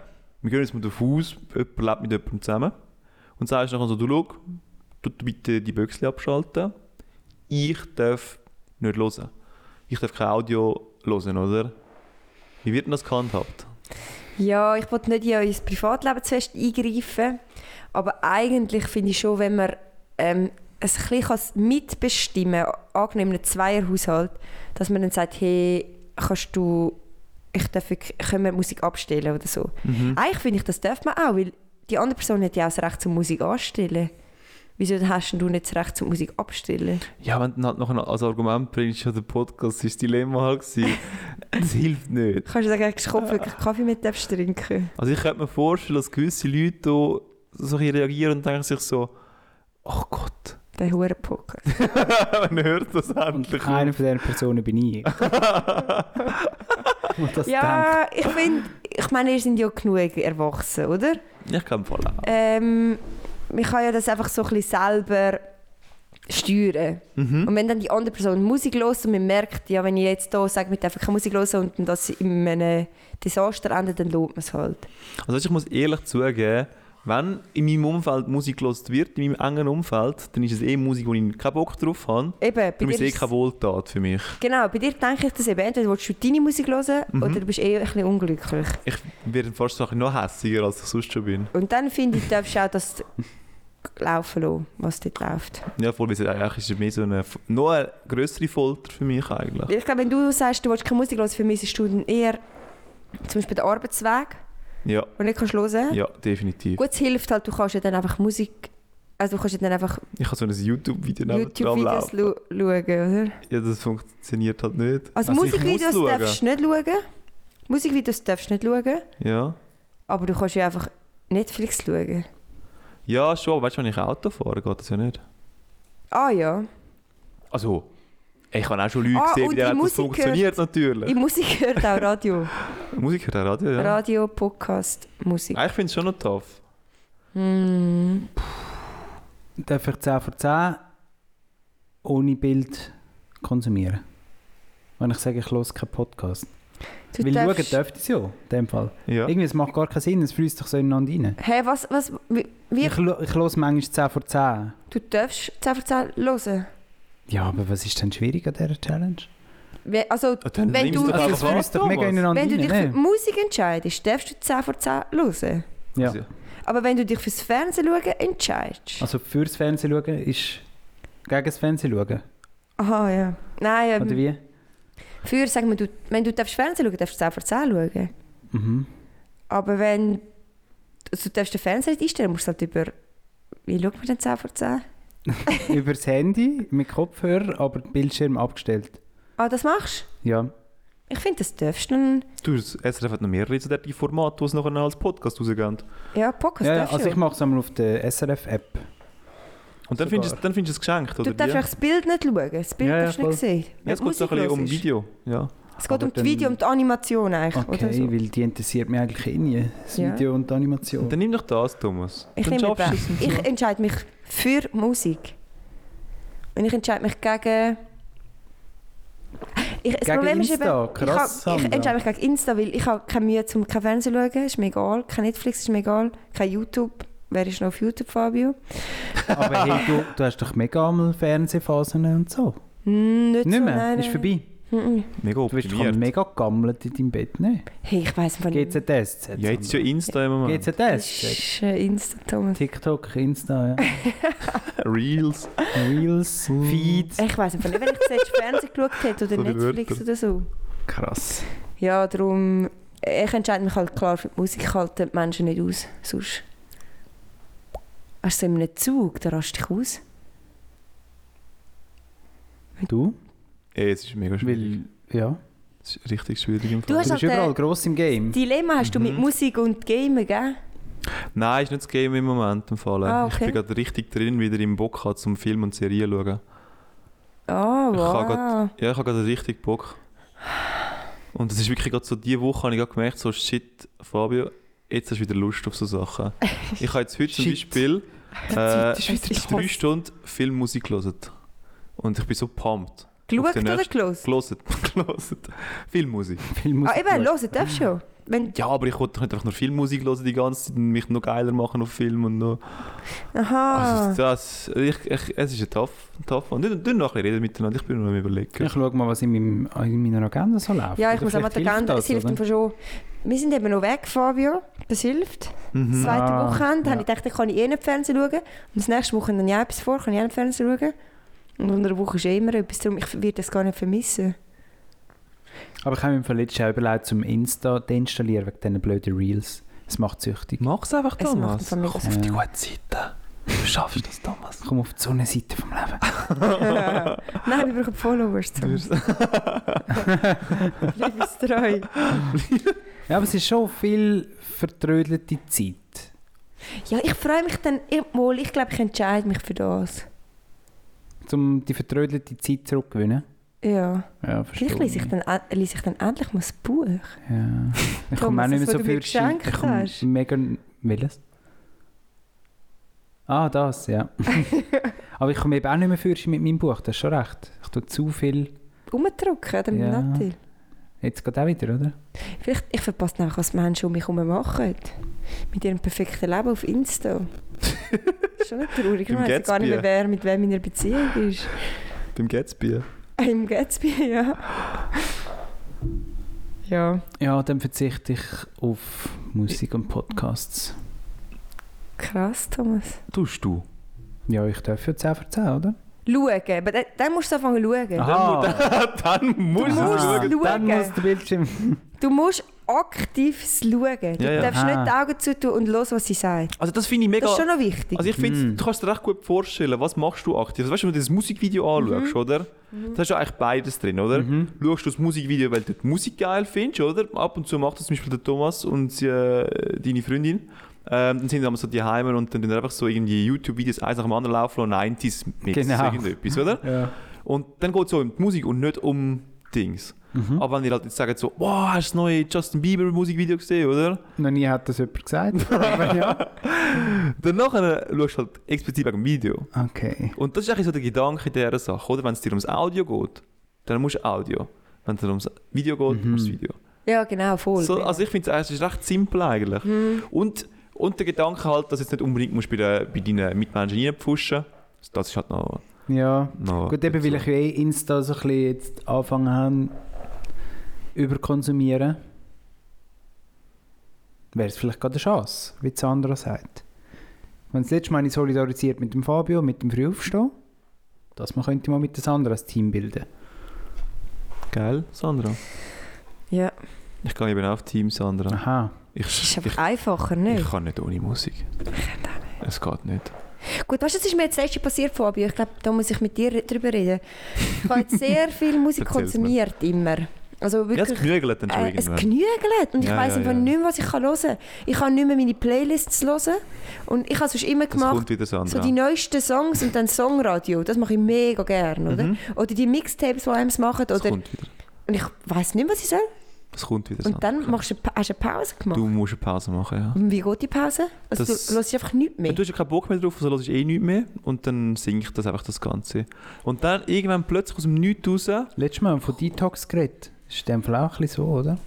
wir gehen jetzt mal davon aus, jemand lebt mit jemandem zusammen. Und sagst nachher so, du schau, du bitte die Büchse abschalten. Ich darf nicht hören. Ich darf kein Audio hören, oder? Wie wird denn das gehandhabt? Ja, ich wollte nicht in euer Privatleben zuerst eingreifen, aber eigentlich finde ich schon, wenn man ähm, es ein bisschen mitbestimmen kann, angenehm in einem Zweierhaushalt, dass man dann sagt, hey, kannst du, ich darf, können wir Musik abstellen oder so. Eigentlich finde ich, das darf man auch, weil die andere Person hat ja auch das Recht zum Musik anstellen. Wieso hast denn du nicht das Recht zum Musik abstellen? Ja, wenn du halt noch als Argument bringst, ja, der Podcast war das Dilemma halt. gewesen. das hilft nicht. Kannst du sagen, du Kopf wirklich Kaffee mit darfst trinken? Also ich könnte mir vorstellen, dass gewisse Leute so reagieren und denken sich so, ach Gott, Der hure Podcast. man hört das endlich. Eine von diesen Personen bin ich. Das denkt. Ja, ich finde, ich meine, ihr seid ja genug erwachsen, oder? Ich kann voll auch. Ähm, man kann ja das einfach so ein bisschen selber steuern. Mhm. Und wenn dann die andere Person Musik hört und man merkt, ja, wenn ich jetzt hier sage, mit einfach keine Musik hören und das in einem Desaster endet, dann lohnt man es halt. Also ich muss ehrlich zugeben, wenn in meinem Umfeld Musik gelost wird, in meinem engen Umfeld, dann ist es eh Musik, wo ich keinen Bock drauf habe. Eben, bei Darum ist es dir eh ist- keine Wohltat für mich. Genau, bei dir denke ich das eben. Entweder willst du deine Musik hören Mhm. oder du bist eh ein bisschen unglücklich. Ich werde fast noch hässiger, als ich sonst schon bin. Und dann finde ich, darfst du auch das laufen lassen, was dort läuft. Ja, voll, weil es eigentlich ist es mehr so eine, noch eine größere Folter für mich eigentlich. Ich glaube, wenn du sagst, du willst keine Musik hören, vermisst du dann eher zum Beispiel den Arbeitsweg, Ja, du nicht kannst hören ja, definitiv. Gut, es hilft halt, du kannst ja dann einfach Musik... Also du kannst ja dann einfach Ich habe so ein YouTube-Video YouTube-Videos schauen, oder? Ja, das funktioniert halt nicht. Also, Also Musikvideos darfst du nicht schauen. Musikvideos darfst du nicht schauen. Ja. Aber du kannst ja einfach Netflix schauen. Ja, schon, aber weißt du, wenn ich Auto fahre, geht das ja nicht. Ah ja. Also, ich habe auch schon Leute Ah, gesehen, wie die das Musik funktioniert natürlich. In Musik hört auch Radio. Musik hört auch Radio, ja. Radio, Podcast, Musik. Ah, ich finde es schon noch tough. Hm. Darf ich 10 vor 10 ohne Bild konsumieren? Wenn ich sage, ich höre keinen Podcast. Du Weil darfst- schauen dürfte ich ja, in dem Fall. Ja. Irgendwie, es macht gar keinen Sinn, es fließt doch so ineinander rein. Hey, was, was, wie, wie, Ich, ich höre manchmal 10 vor 10. du darfst 10 von 10 hören? Ja, aber was ist denn schwierig an dieser Challenge? Wie- Also, dann wenn nimmst du, doch Also, einfach es an, fließt doch mega Thomas. ineinander wenn du rein. dich für ne? Musik entscheidest, darfst du 10 von 10 hören. Ja. Also, Aber wenn du dich fürs Fernsehen schauen entscheidest... Also fürs Fernsehen schauen ist gegen das Fernsehen schauen? Aha, ja. Nein, Oder ähm, wie? früher sagen wir, du, wenn du darfst Fernsehen schauen darfst du 10 von 10 schauen. Mhm. Aber wenn also du darfst den Fernseher nicht einstellen, musst du halt über... Wie schaut man denn 10 von 10? Übers Handy mit Kopfhörer, aber Bildschirm abgestellt. Ah, das machst Ja. du? Ich finde, das darfst du dann... Du, das SRF hat noch mehrere so die Formate, die es nachher als Podcast rausgehen. Ja, Podcast ja, ja, darfst also ich mache es einmal auf der SRF-App. Und dann findest, du- dann findest du es geschenkt, oder Du darfst das Bild nicht schauen. Das Bild Ja, ja, darfst du nicht sehen. Ja, es geht so ein bisschen um Video. Ja. Es geht Aber um die Video und die Animation eigentlich, Okay, oder so. weil die interessiert mich eigentlich eh nie. Das Ja. Video und die Animation. Dann nimm doch das, Thomas. Ich, nehme ich entscheide mich für Musik. Und ich entscheide mich gegen... Ich, das Gegen Problem ist Insta? eben, Krass, ich, hab, ich entscheide mich gegen Insta, weil ich habe keine Mühe, zum kein Fernsehen zu schauen. Ist mir egal. Kein Netflix ist mir egal. Kein YouTube. Wer ist noch auf YouTube, Fabio? Aber hey, du, du hast doch mega einmal Fernsehphasen und so. Hm, nicht, Nicht so, mehr? nein, ist nein. vorbei. Mhm. Mega Du bist doch optimiert. mega gammelt in deinem Bett, ne? Hey, ich weiss von GZSZ. Ja, jetzt ist ja Insta im Moment. Das GZSZ. ist äh, Insta, Thomas. TikTok, Insta, ja. Reels. Reels, Feeds. Ich weiss nicht, wenn ich zuletzt Fernsehen geschaut hätte oder So die Netflix Wörter. oder so. Krass. Ja, darum... Ich entscheide mich halt klar für die Musik. Ich halte die Menschen nicht aus. Sonst... Hast du so in einem Zug, da rast dich aus. Du? Ey, es ist mega schwierig. Weil, ja. Es ist richtig schwierig im Du Fall. hast Du bist überall gross im Game. Dilemma hast du mit Mhm. Musik und Gamen, gell? Nein, ist nicht das Game im Moment im Fall. Ah, Ich okay. bin gerade richtig drin, wieder im Bock hat zum Film und Serien schauen. Ah, Ich habe wow. grad- Ja, ich habe gerade richtig Bock. Und es ist wirklich gerade so, diese Woche habe ich gerade gemerkt, so shit, Fabio, jetzt hast du wieder Lust auf so Sachen. Ich habe jetzt heute zum Shit. Beispiel äh, Zeit ist wieder drei. Stunden Filmmusik gelesen. Und ich bin so pumped. Geschaut oder gelesen? Gelesen. Viel Musik Ah, eben, hören darfst du schon. Wenn, Ja, aber ich wollte nicht einfach nur Filmmusik hören die ganze Zeit und mich noch geiler machen auf Film und noch. aha. Also das, ich, ich, es ist ein tough, tough. Und dann dann noch ein bisschen reden miteinander. Ich bin noch am überlegen. Ich schaue mal, was in, meinem, in meiner Agenda so läuft. ja, ich Oder muss auch mal die Agenda... das, hilft einfach schon. Wir sind eben noch weg, Fabio. Das hilft. Das Mhm. zweite Ah, Wochenende ja. habe ich gedacht, ich kann eh nicht Fernsehen schauen. Und das nächste Wochenende habe ich auch etwas vor, kann ich auch nicht Fernsehen schauen. Und unter der Woche ist eh immer etwas, darum ich werde das gar nicht vermissen. Aber ich habe mir letztes Jahr überlegt, zum Insta deinstallieren wegen diesen blöden Reels. Es macht süchtig. Mach's einfach, Es macht Thomas. einfach mega Komm auf die gute Seite. Du schaffst das, Thomas. Komm auf die Sonnenseite vom Leben. Nein, wir brauchen Followers. Zum. Liebestreu. Ja, aber es ist schon viel vertrödelte Zeit. Ja, ich freue mich dann... Ich, mal, ich glaube, ich entscheide mich für das. Um die vertrödelte Zeit zurückzugewinnen. Ja. Ja, verstehe. Vielleicht lese ich dann, lese ich dann endlich mal das Buch. Ja. Ich komme auch nicht mehr so viel geschenkt Ich komme mega... Welches? Ah, das, ja. Aber ich komme eben auch nicht mehr für mit meinem Buch, das ist schon recht. Ich tue zu viel... Umdrücken, oder? Ja. Nattel. Jetzt geht auch wieder, oder? Vielleicht, ich verpasse einfach, was Menschen um mich herum machen. Mit ihrem perfekten Leben auf Insta. ist schon nicht traurig. Ich weiß gar nicht mehr, wer mit wem in einer Beziehung ist. Beim Gatsby. Im Gatsby, ja. Ja, Ja, dann verzichte ich auf Musik und Podcasts. krass, Thomas. Tust du? Ja, ich darf ja 10 für 10, oder? Schauen, aber dann, dann musst du anfangen zu schauen. Aha, Dann musst Du du musst es es schauen. dann schauen. muss der Bildschirm... Du musst aktiv schauen. Du Ja, ja. darfst Aha. nicht die Augen zutun und hören, was sie sagt. Also das finde ich mega... Das ist schon noch wichtig. Also ich finde, Mm. du kannst dir recht gut vorstellen, was machst du aktiv. Also weißt du, wenn du das Musikvideo anschaust, oder? Da hast du eigentlich beides drin, oder? Mhm. Schaust du das Musikvideo, weil du die Musik geil findest, oder? Ab und zu macht das zum Beispiel der Thomas und sie, äh, deine Freundin. Ähm, dann sind sie aber so die Heimer und dann tun einfach so irgendwie YouTube-Videos eins nach dem anderen laufen lassen, 90s Mix, Genau. irgendetwas, oder? Ja. Und dann geht es so um die Musik und nicht um Dings. Mhm. Aber wenn ihr halt jetzt sagt so, wow, hast du das neue Justin Bieber Musikvideo gesehen, oder? Noch nie hat das jemand gesagt. Aber ja. Dann nachher schaust du halt explizit wegen dem Video. Okay. Und das ist eigentlich so der Gedanke dieser Sache, oder? Wenn es dir ums Audio geht, dann musst du Audio. Wenn es dir ums Video geht, Mhm. musst du Video. Ja, genau, voll. So, also ich finde es ist recht simpel eigentlich. Mhm. Und, und der Gedanke halt, dass du jetzt nicht unbedingt musst bei, den, bei deinen Mitmenschen reinpfuschen Das ist halt noch... Ja. noch Gut, eben, weil ich ja eh Insta so ein bisschen jetzt angefangen habe, überkonsumieren. Wäre es vielleicht gerade eine Chance, wie Sandra sagt. Wenn das letzte Mal habe ich solidarisiert mit dem Fabio, mit dem Frühaufstehen, dass man könnte mal mit der Sandra ein Team bilden. Geil, Sandra. Ja, Ich gehe eben auf Team Sandra. Aha. Ich, es ist ich, einfach einfacher, ich nicht? kann nicht ohne Musik. Es geht nicht. Gut, weißt du, was ist mir jetzt letzte passiert, Fabio? Ich glaube, da muss ich mit dir darüber reden. Ich habe jetzt sehr viel Musik konsumiert, immer. Also Ja, es wirklich... genügelt dann schon Äh, es genügelt und ich Ja, weiss ja, einfach ja. nicht mehr, was ich hören kann. Ich kann nicht mehr meine Playlists hören und ich habe sonst immer Das gemacht, so die neuesten Songs und dann Songradio, das mache ich mega gerne, oder? Mhm. Oder die Mixtapes, die einem machen, das oder... Und ich weiss nicht, was ich soll. Das kommt wieder Und dann machst du, hast du eine Pause gemacht. Du musst eine Pause machen, ja. Und wie geht die Pause? Also Das- du hörst einfach nichts mehr. Du hast ja keinen Bock mehr drauf, also hörst du eh nichts mehr und dann sinkt das einfach das Ganze. Und dann irgendwann plötzlich aus dem Nichts raus, Letztes Mal haben wir von Detox geredet. Ist in dem Fall auch ein bisschen so, oder?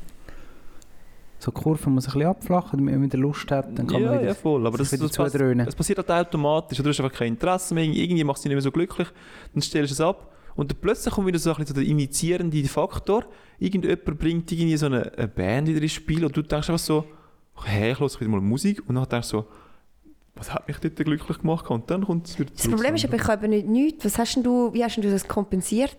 So die Kurve muss ein bisschen abflachen, damit man wieder Lust hat, dann kann ja, man wieder, ja voll, aber das, das, wieder pass- zudröhnen. das passiert halt automatisch. Du hast einfach kein Interesse mehr, irgendwie macht es dich nicht mehr so glücklich, dann stellst du es ab und dann plötzlich kommt wieder so ein bisschen so der initiierende Faktor. Irgendjemand bringt irgendwie so eine, eine Band wieder ins Spiel und du denkst einfach so, hey, ich höre wieder mal Musik und dann denkst du so, was hat mich dort glücklich gemacht und dann kommt es wieder Das Problem ist aber, ich habe nicht nichts. Was hast du, wie hast denn du das kompensiert?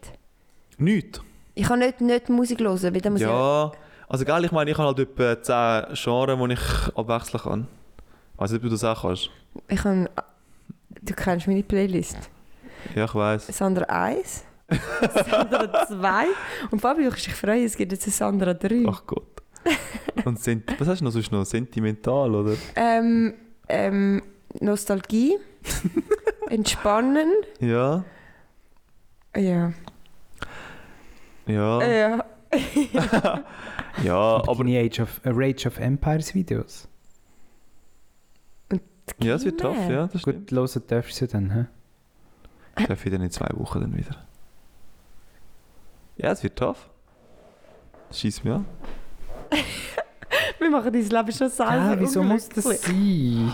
Nichts. Ich kann nicht, nicht Musik hören, weil dann muss Ja, also geil, ich meine, ich habe halt etwa 10 Genres, die ich abwechseln kann. Also ob du das auch kannst. ich... ich kann, du kennst meine Playlist. Ja, ich weiss. Sandra 1, Sandra 2 und Fabio, du kannst dich freuen, es gibt jetzt eine Sandra 3. Ach Gott. Und sent was hast du noch sonst noch? Sentimental, oder? Ähm, ähm, Nostalgie, Entspannen, Ja. ja. Ja. ja. Ja, Aber aber die Age of, äh, Rage of Empires Videos. ja, es wird tough, ja, das. Gut, hören darfst du sie dann, hä? Darf ich dann in zwei Wochen dann wieder. Ja, es wird tough. Schieß mir an. Wir machen dein Leben schon selber Ja, wieso muss das sein?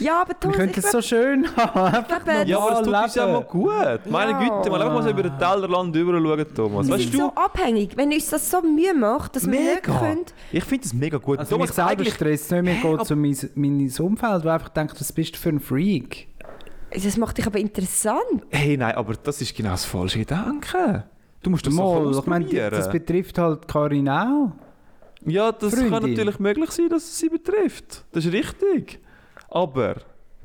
Ja, aber Wir Thomas, könnten ich es so schön haben. Glaube, Ja, aber es tut uns ja mal gut. Meine Ja. Güte, mal einfach mal so über den Tellerland rüber schauen, Thomas. wir Weißt sind du, so abhängig. Wenn uns das so Mühe macht, dass wir nicht Mega. können... ich finde das mega gut. Also mich Thomas, selber eigentlich, stresst nicht mehr, Hä, geht so mein, mein Umfeld, wo einfach denkt, was bist du für ein Freak? Das macht dich aber interessant. hey, nein, aber das ist genau das falsche Gedanke. Du musst das so Mal, ich meine, das betrifft halt Karin auch. Ja, das kann Freundin. natürlich möglich sein, dass es sie betrifft. Das ist richtig. Aber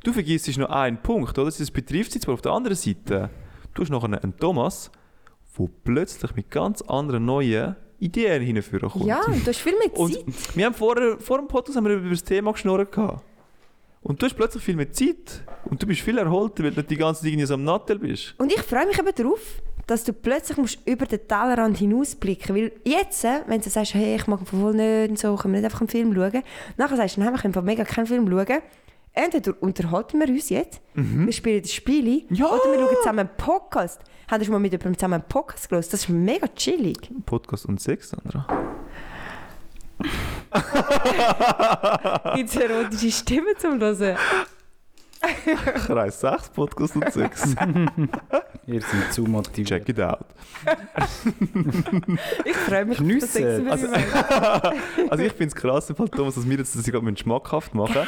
du vergisst noch einen Punkt, oder? Das betrifft sie zwar auf der anderen Seite. Du hast nachher einen Thomas, der plötzlich mit ganz anderen neuen Ideen hinführen kommt. Ja, du hast viel mehr Und Zeit. wir haben vor, vor dem Podcast haben wir über das Thema geschnurrt. gehabt. Und du hast plötzlich viel mehr Zeit. Und du bist viel erholter, weil du nicht die ganze Zeit irgendwie so am Nattel bist. Und ich freue mich eben darauf, dass du plötzlich musst über den Tellerrand hinausblicken Weil jetzt, äh, wenn du sagst, hey, ich mag voll nicht und so, können wir nicht einfach einen Film schauen. Nachher sagst du, nein, wir können einfach mega keinen Film schauen. Entweder unterhalten wir uns jetzt, wir spielen das Spiel, Ja. oder wir schauen zusammen einen Podcast. Haben wir schon mal mit jemandem zusammen einen Podcast gelesen? Das ist mega chillig. Podcast und Sex, Sandra. Gibt es erotische Stimmen zum Hören? Kreis 6, Podcast und Sex. Ihr seid zu motiviert. Check it out. Ich freue mich auf das Also- Also ich finde es krass, im Fall, Thomas, dass wir jetzt das gerade schmackhaft machen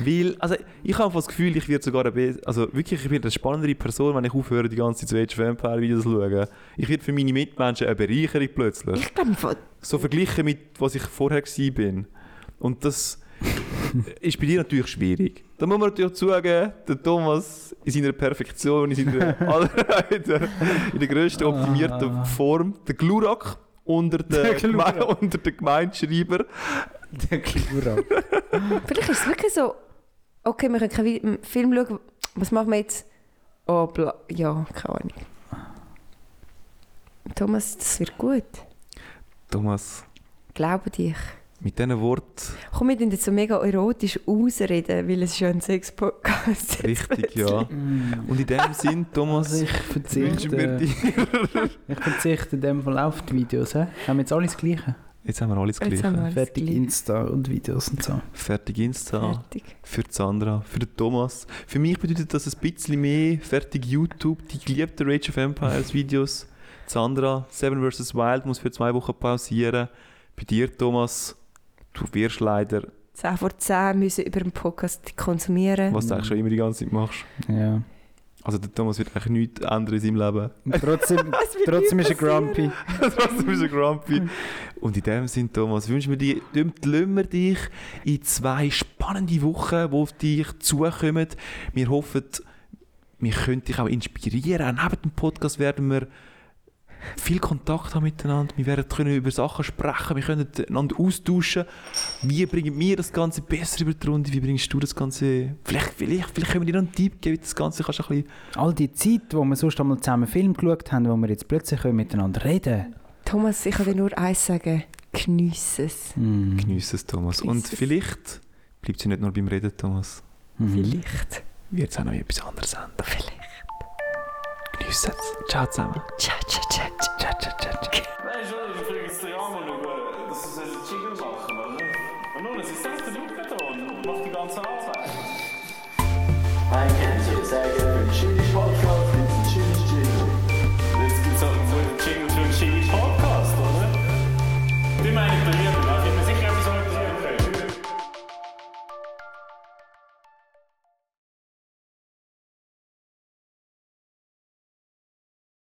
Weil, also ich habe einfach das Gefühl, ich werde sogar eine also wirklich, ich bin eine spannendere Person, wenn ich aufhöre, die ganze Zeit Age of Empire Videos zu schauen. Ich werde für meine Mitmenschen eine Bereicherung plötzlich. Ich glaube, So verglichen mit, was ich vorher war. Und das ist bei dir natürlich schwierig. Da muss man natürlich zugeben, der Thomas in seiner Perfektion, in seiner aller- in der, grössten optimierten Form, der Glurak unter Der den Glurak. Geme unter den. Der Klura. vielleicht ist es wirklich so, okay, wir können keinen Film schauen, was machen wir jetzt? Oh, bla, ja, keine Ahnung. Thomas, das wird gut. Thomas, Glaube dich. Mit diesen Worten Komm, wir tun jetzt so mega erotisch ausreden, weil es ist ja ein Sex-Podcast. richtig, ja. Und in dem Sinn, Thomas, Also ich wünschen wir verzichte, dir... ich verzichte in dem Fall auf die Videos. He? Haben wir jetzt alles Gleiche? Jetzt haben wir alles Jetzt haben wir gleich. alles Fertig gleich. Insta und Videos und so. Fertig Insta. Fertig. Für Sandra, für den Thomas. Für mich bedeutet das ein bisschen mehr fertig YouTube, die geliebten Rage of Empires Videos. Sandra, Seven vs. Wild muss für zwei Wochen pausieren. Bei dir, Thomas, du wirst leider, 10 vor 10 müssen über den Podcast konsumieren. was du eigentlich schon immer die ganze Zeit machst. Ja. Also der Thomas wird eigentlich nichts ändern in seinem Leben. Und trotzdem, trotzdem ist er grumpy. Trotzdem ist er grumpy. Und in dem Sinn, Thomas, wünschen wir dir, entlassen wir dich in zwei spannende Wochen, die auf dich zukommen. Wir hoffen, wir können dich auch inspirieren. Auch neben dem Podcast werden wir viel Kontakt haben miteinander. Wir werden können über Sachen sprechen, wir können einander austauschen. Wie bringen wir das Ganze besser über die Runde? Wie bringst du das Ganze... Vielleicht, vielleicht, vielleicht können wir dir noch einen Tipp geben, wie das Ganze kannst du ein bisschen... All die Zeit, wo wir sonst einmal zusammen einen Film geschaut haben, wo wir jetzt plötzlich können miteinander reden Thomas, ich kann dir nur eins sagen. Geniesse es. können. Geniessen es, Thomas. Und Geniess es. vielleicht bleibt es ja nicht nur beim Reden, Thomas. Mhm. Vielleicht. Wird es auch noch etwas anderes ändern. Vielleicht. Geniessen es. Ciao zusammen. Ciao, ciao, ciao, ciao, ciao, ciao, ciao. Nein, schon, ich bringe jetzt den Arm über, dass sie einen Jingle machen, oder? Und nun, sie setzt den Luke da und macht die ganze Arbeit. Ein Kind zu sagen,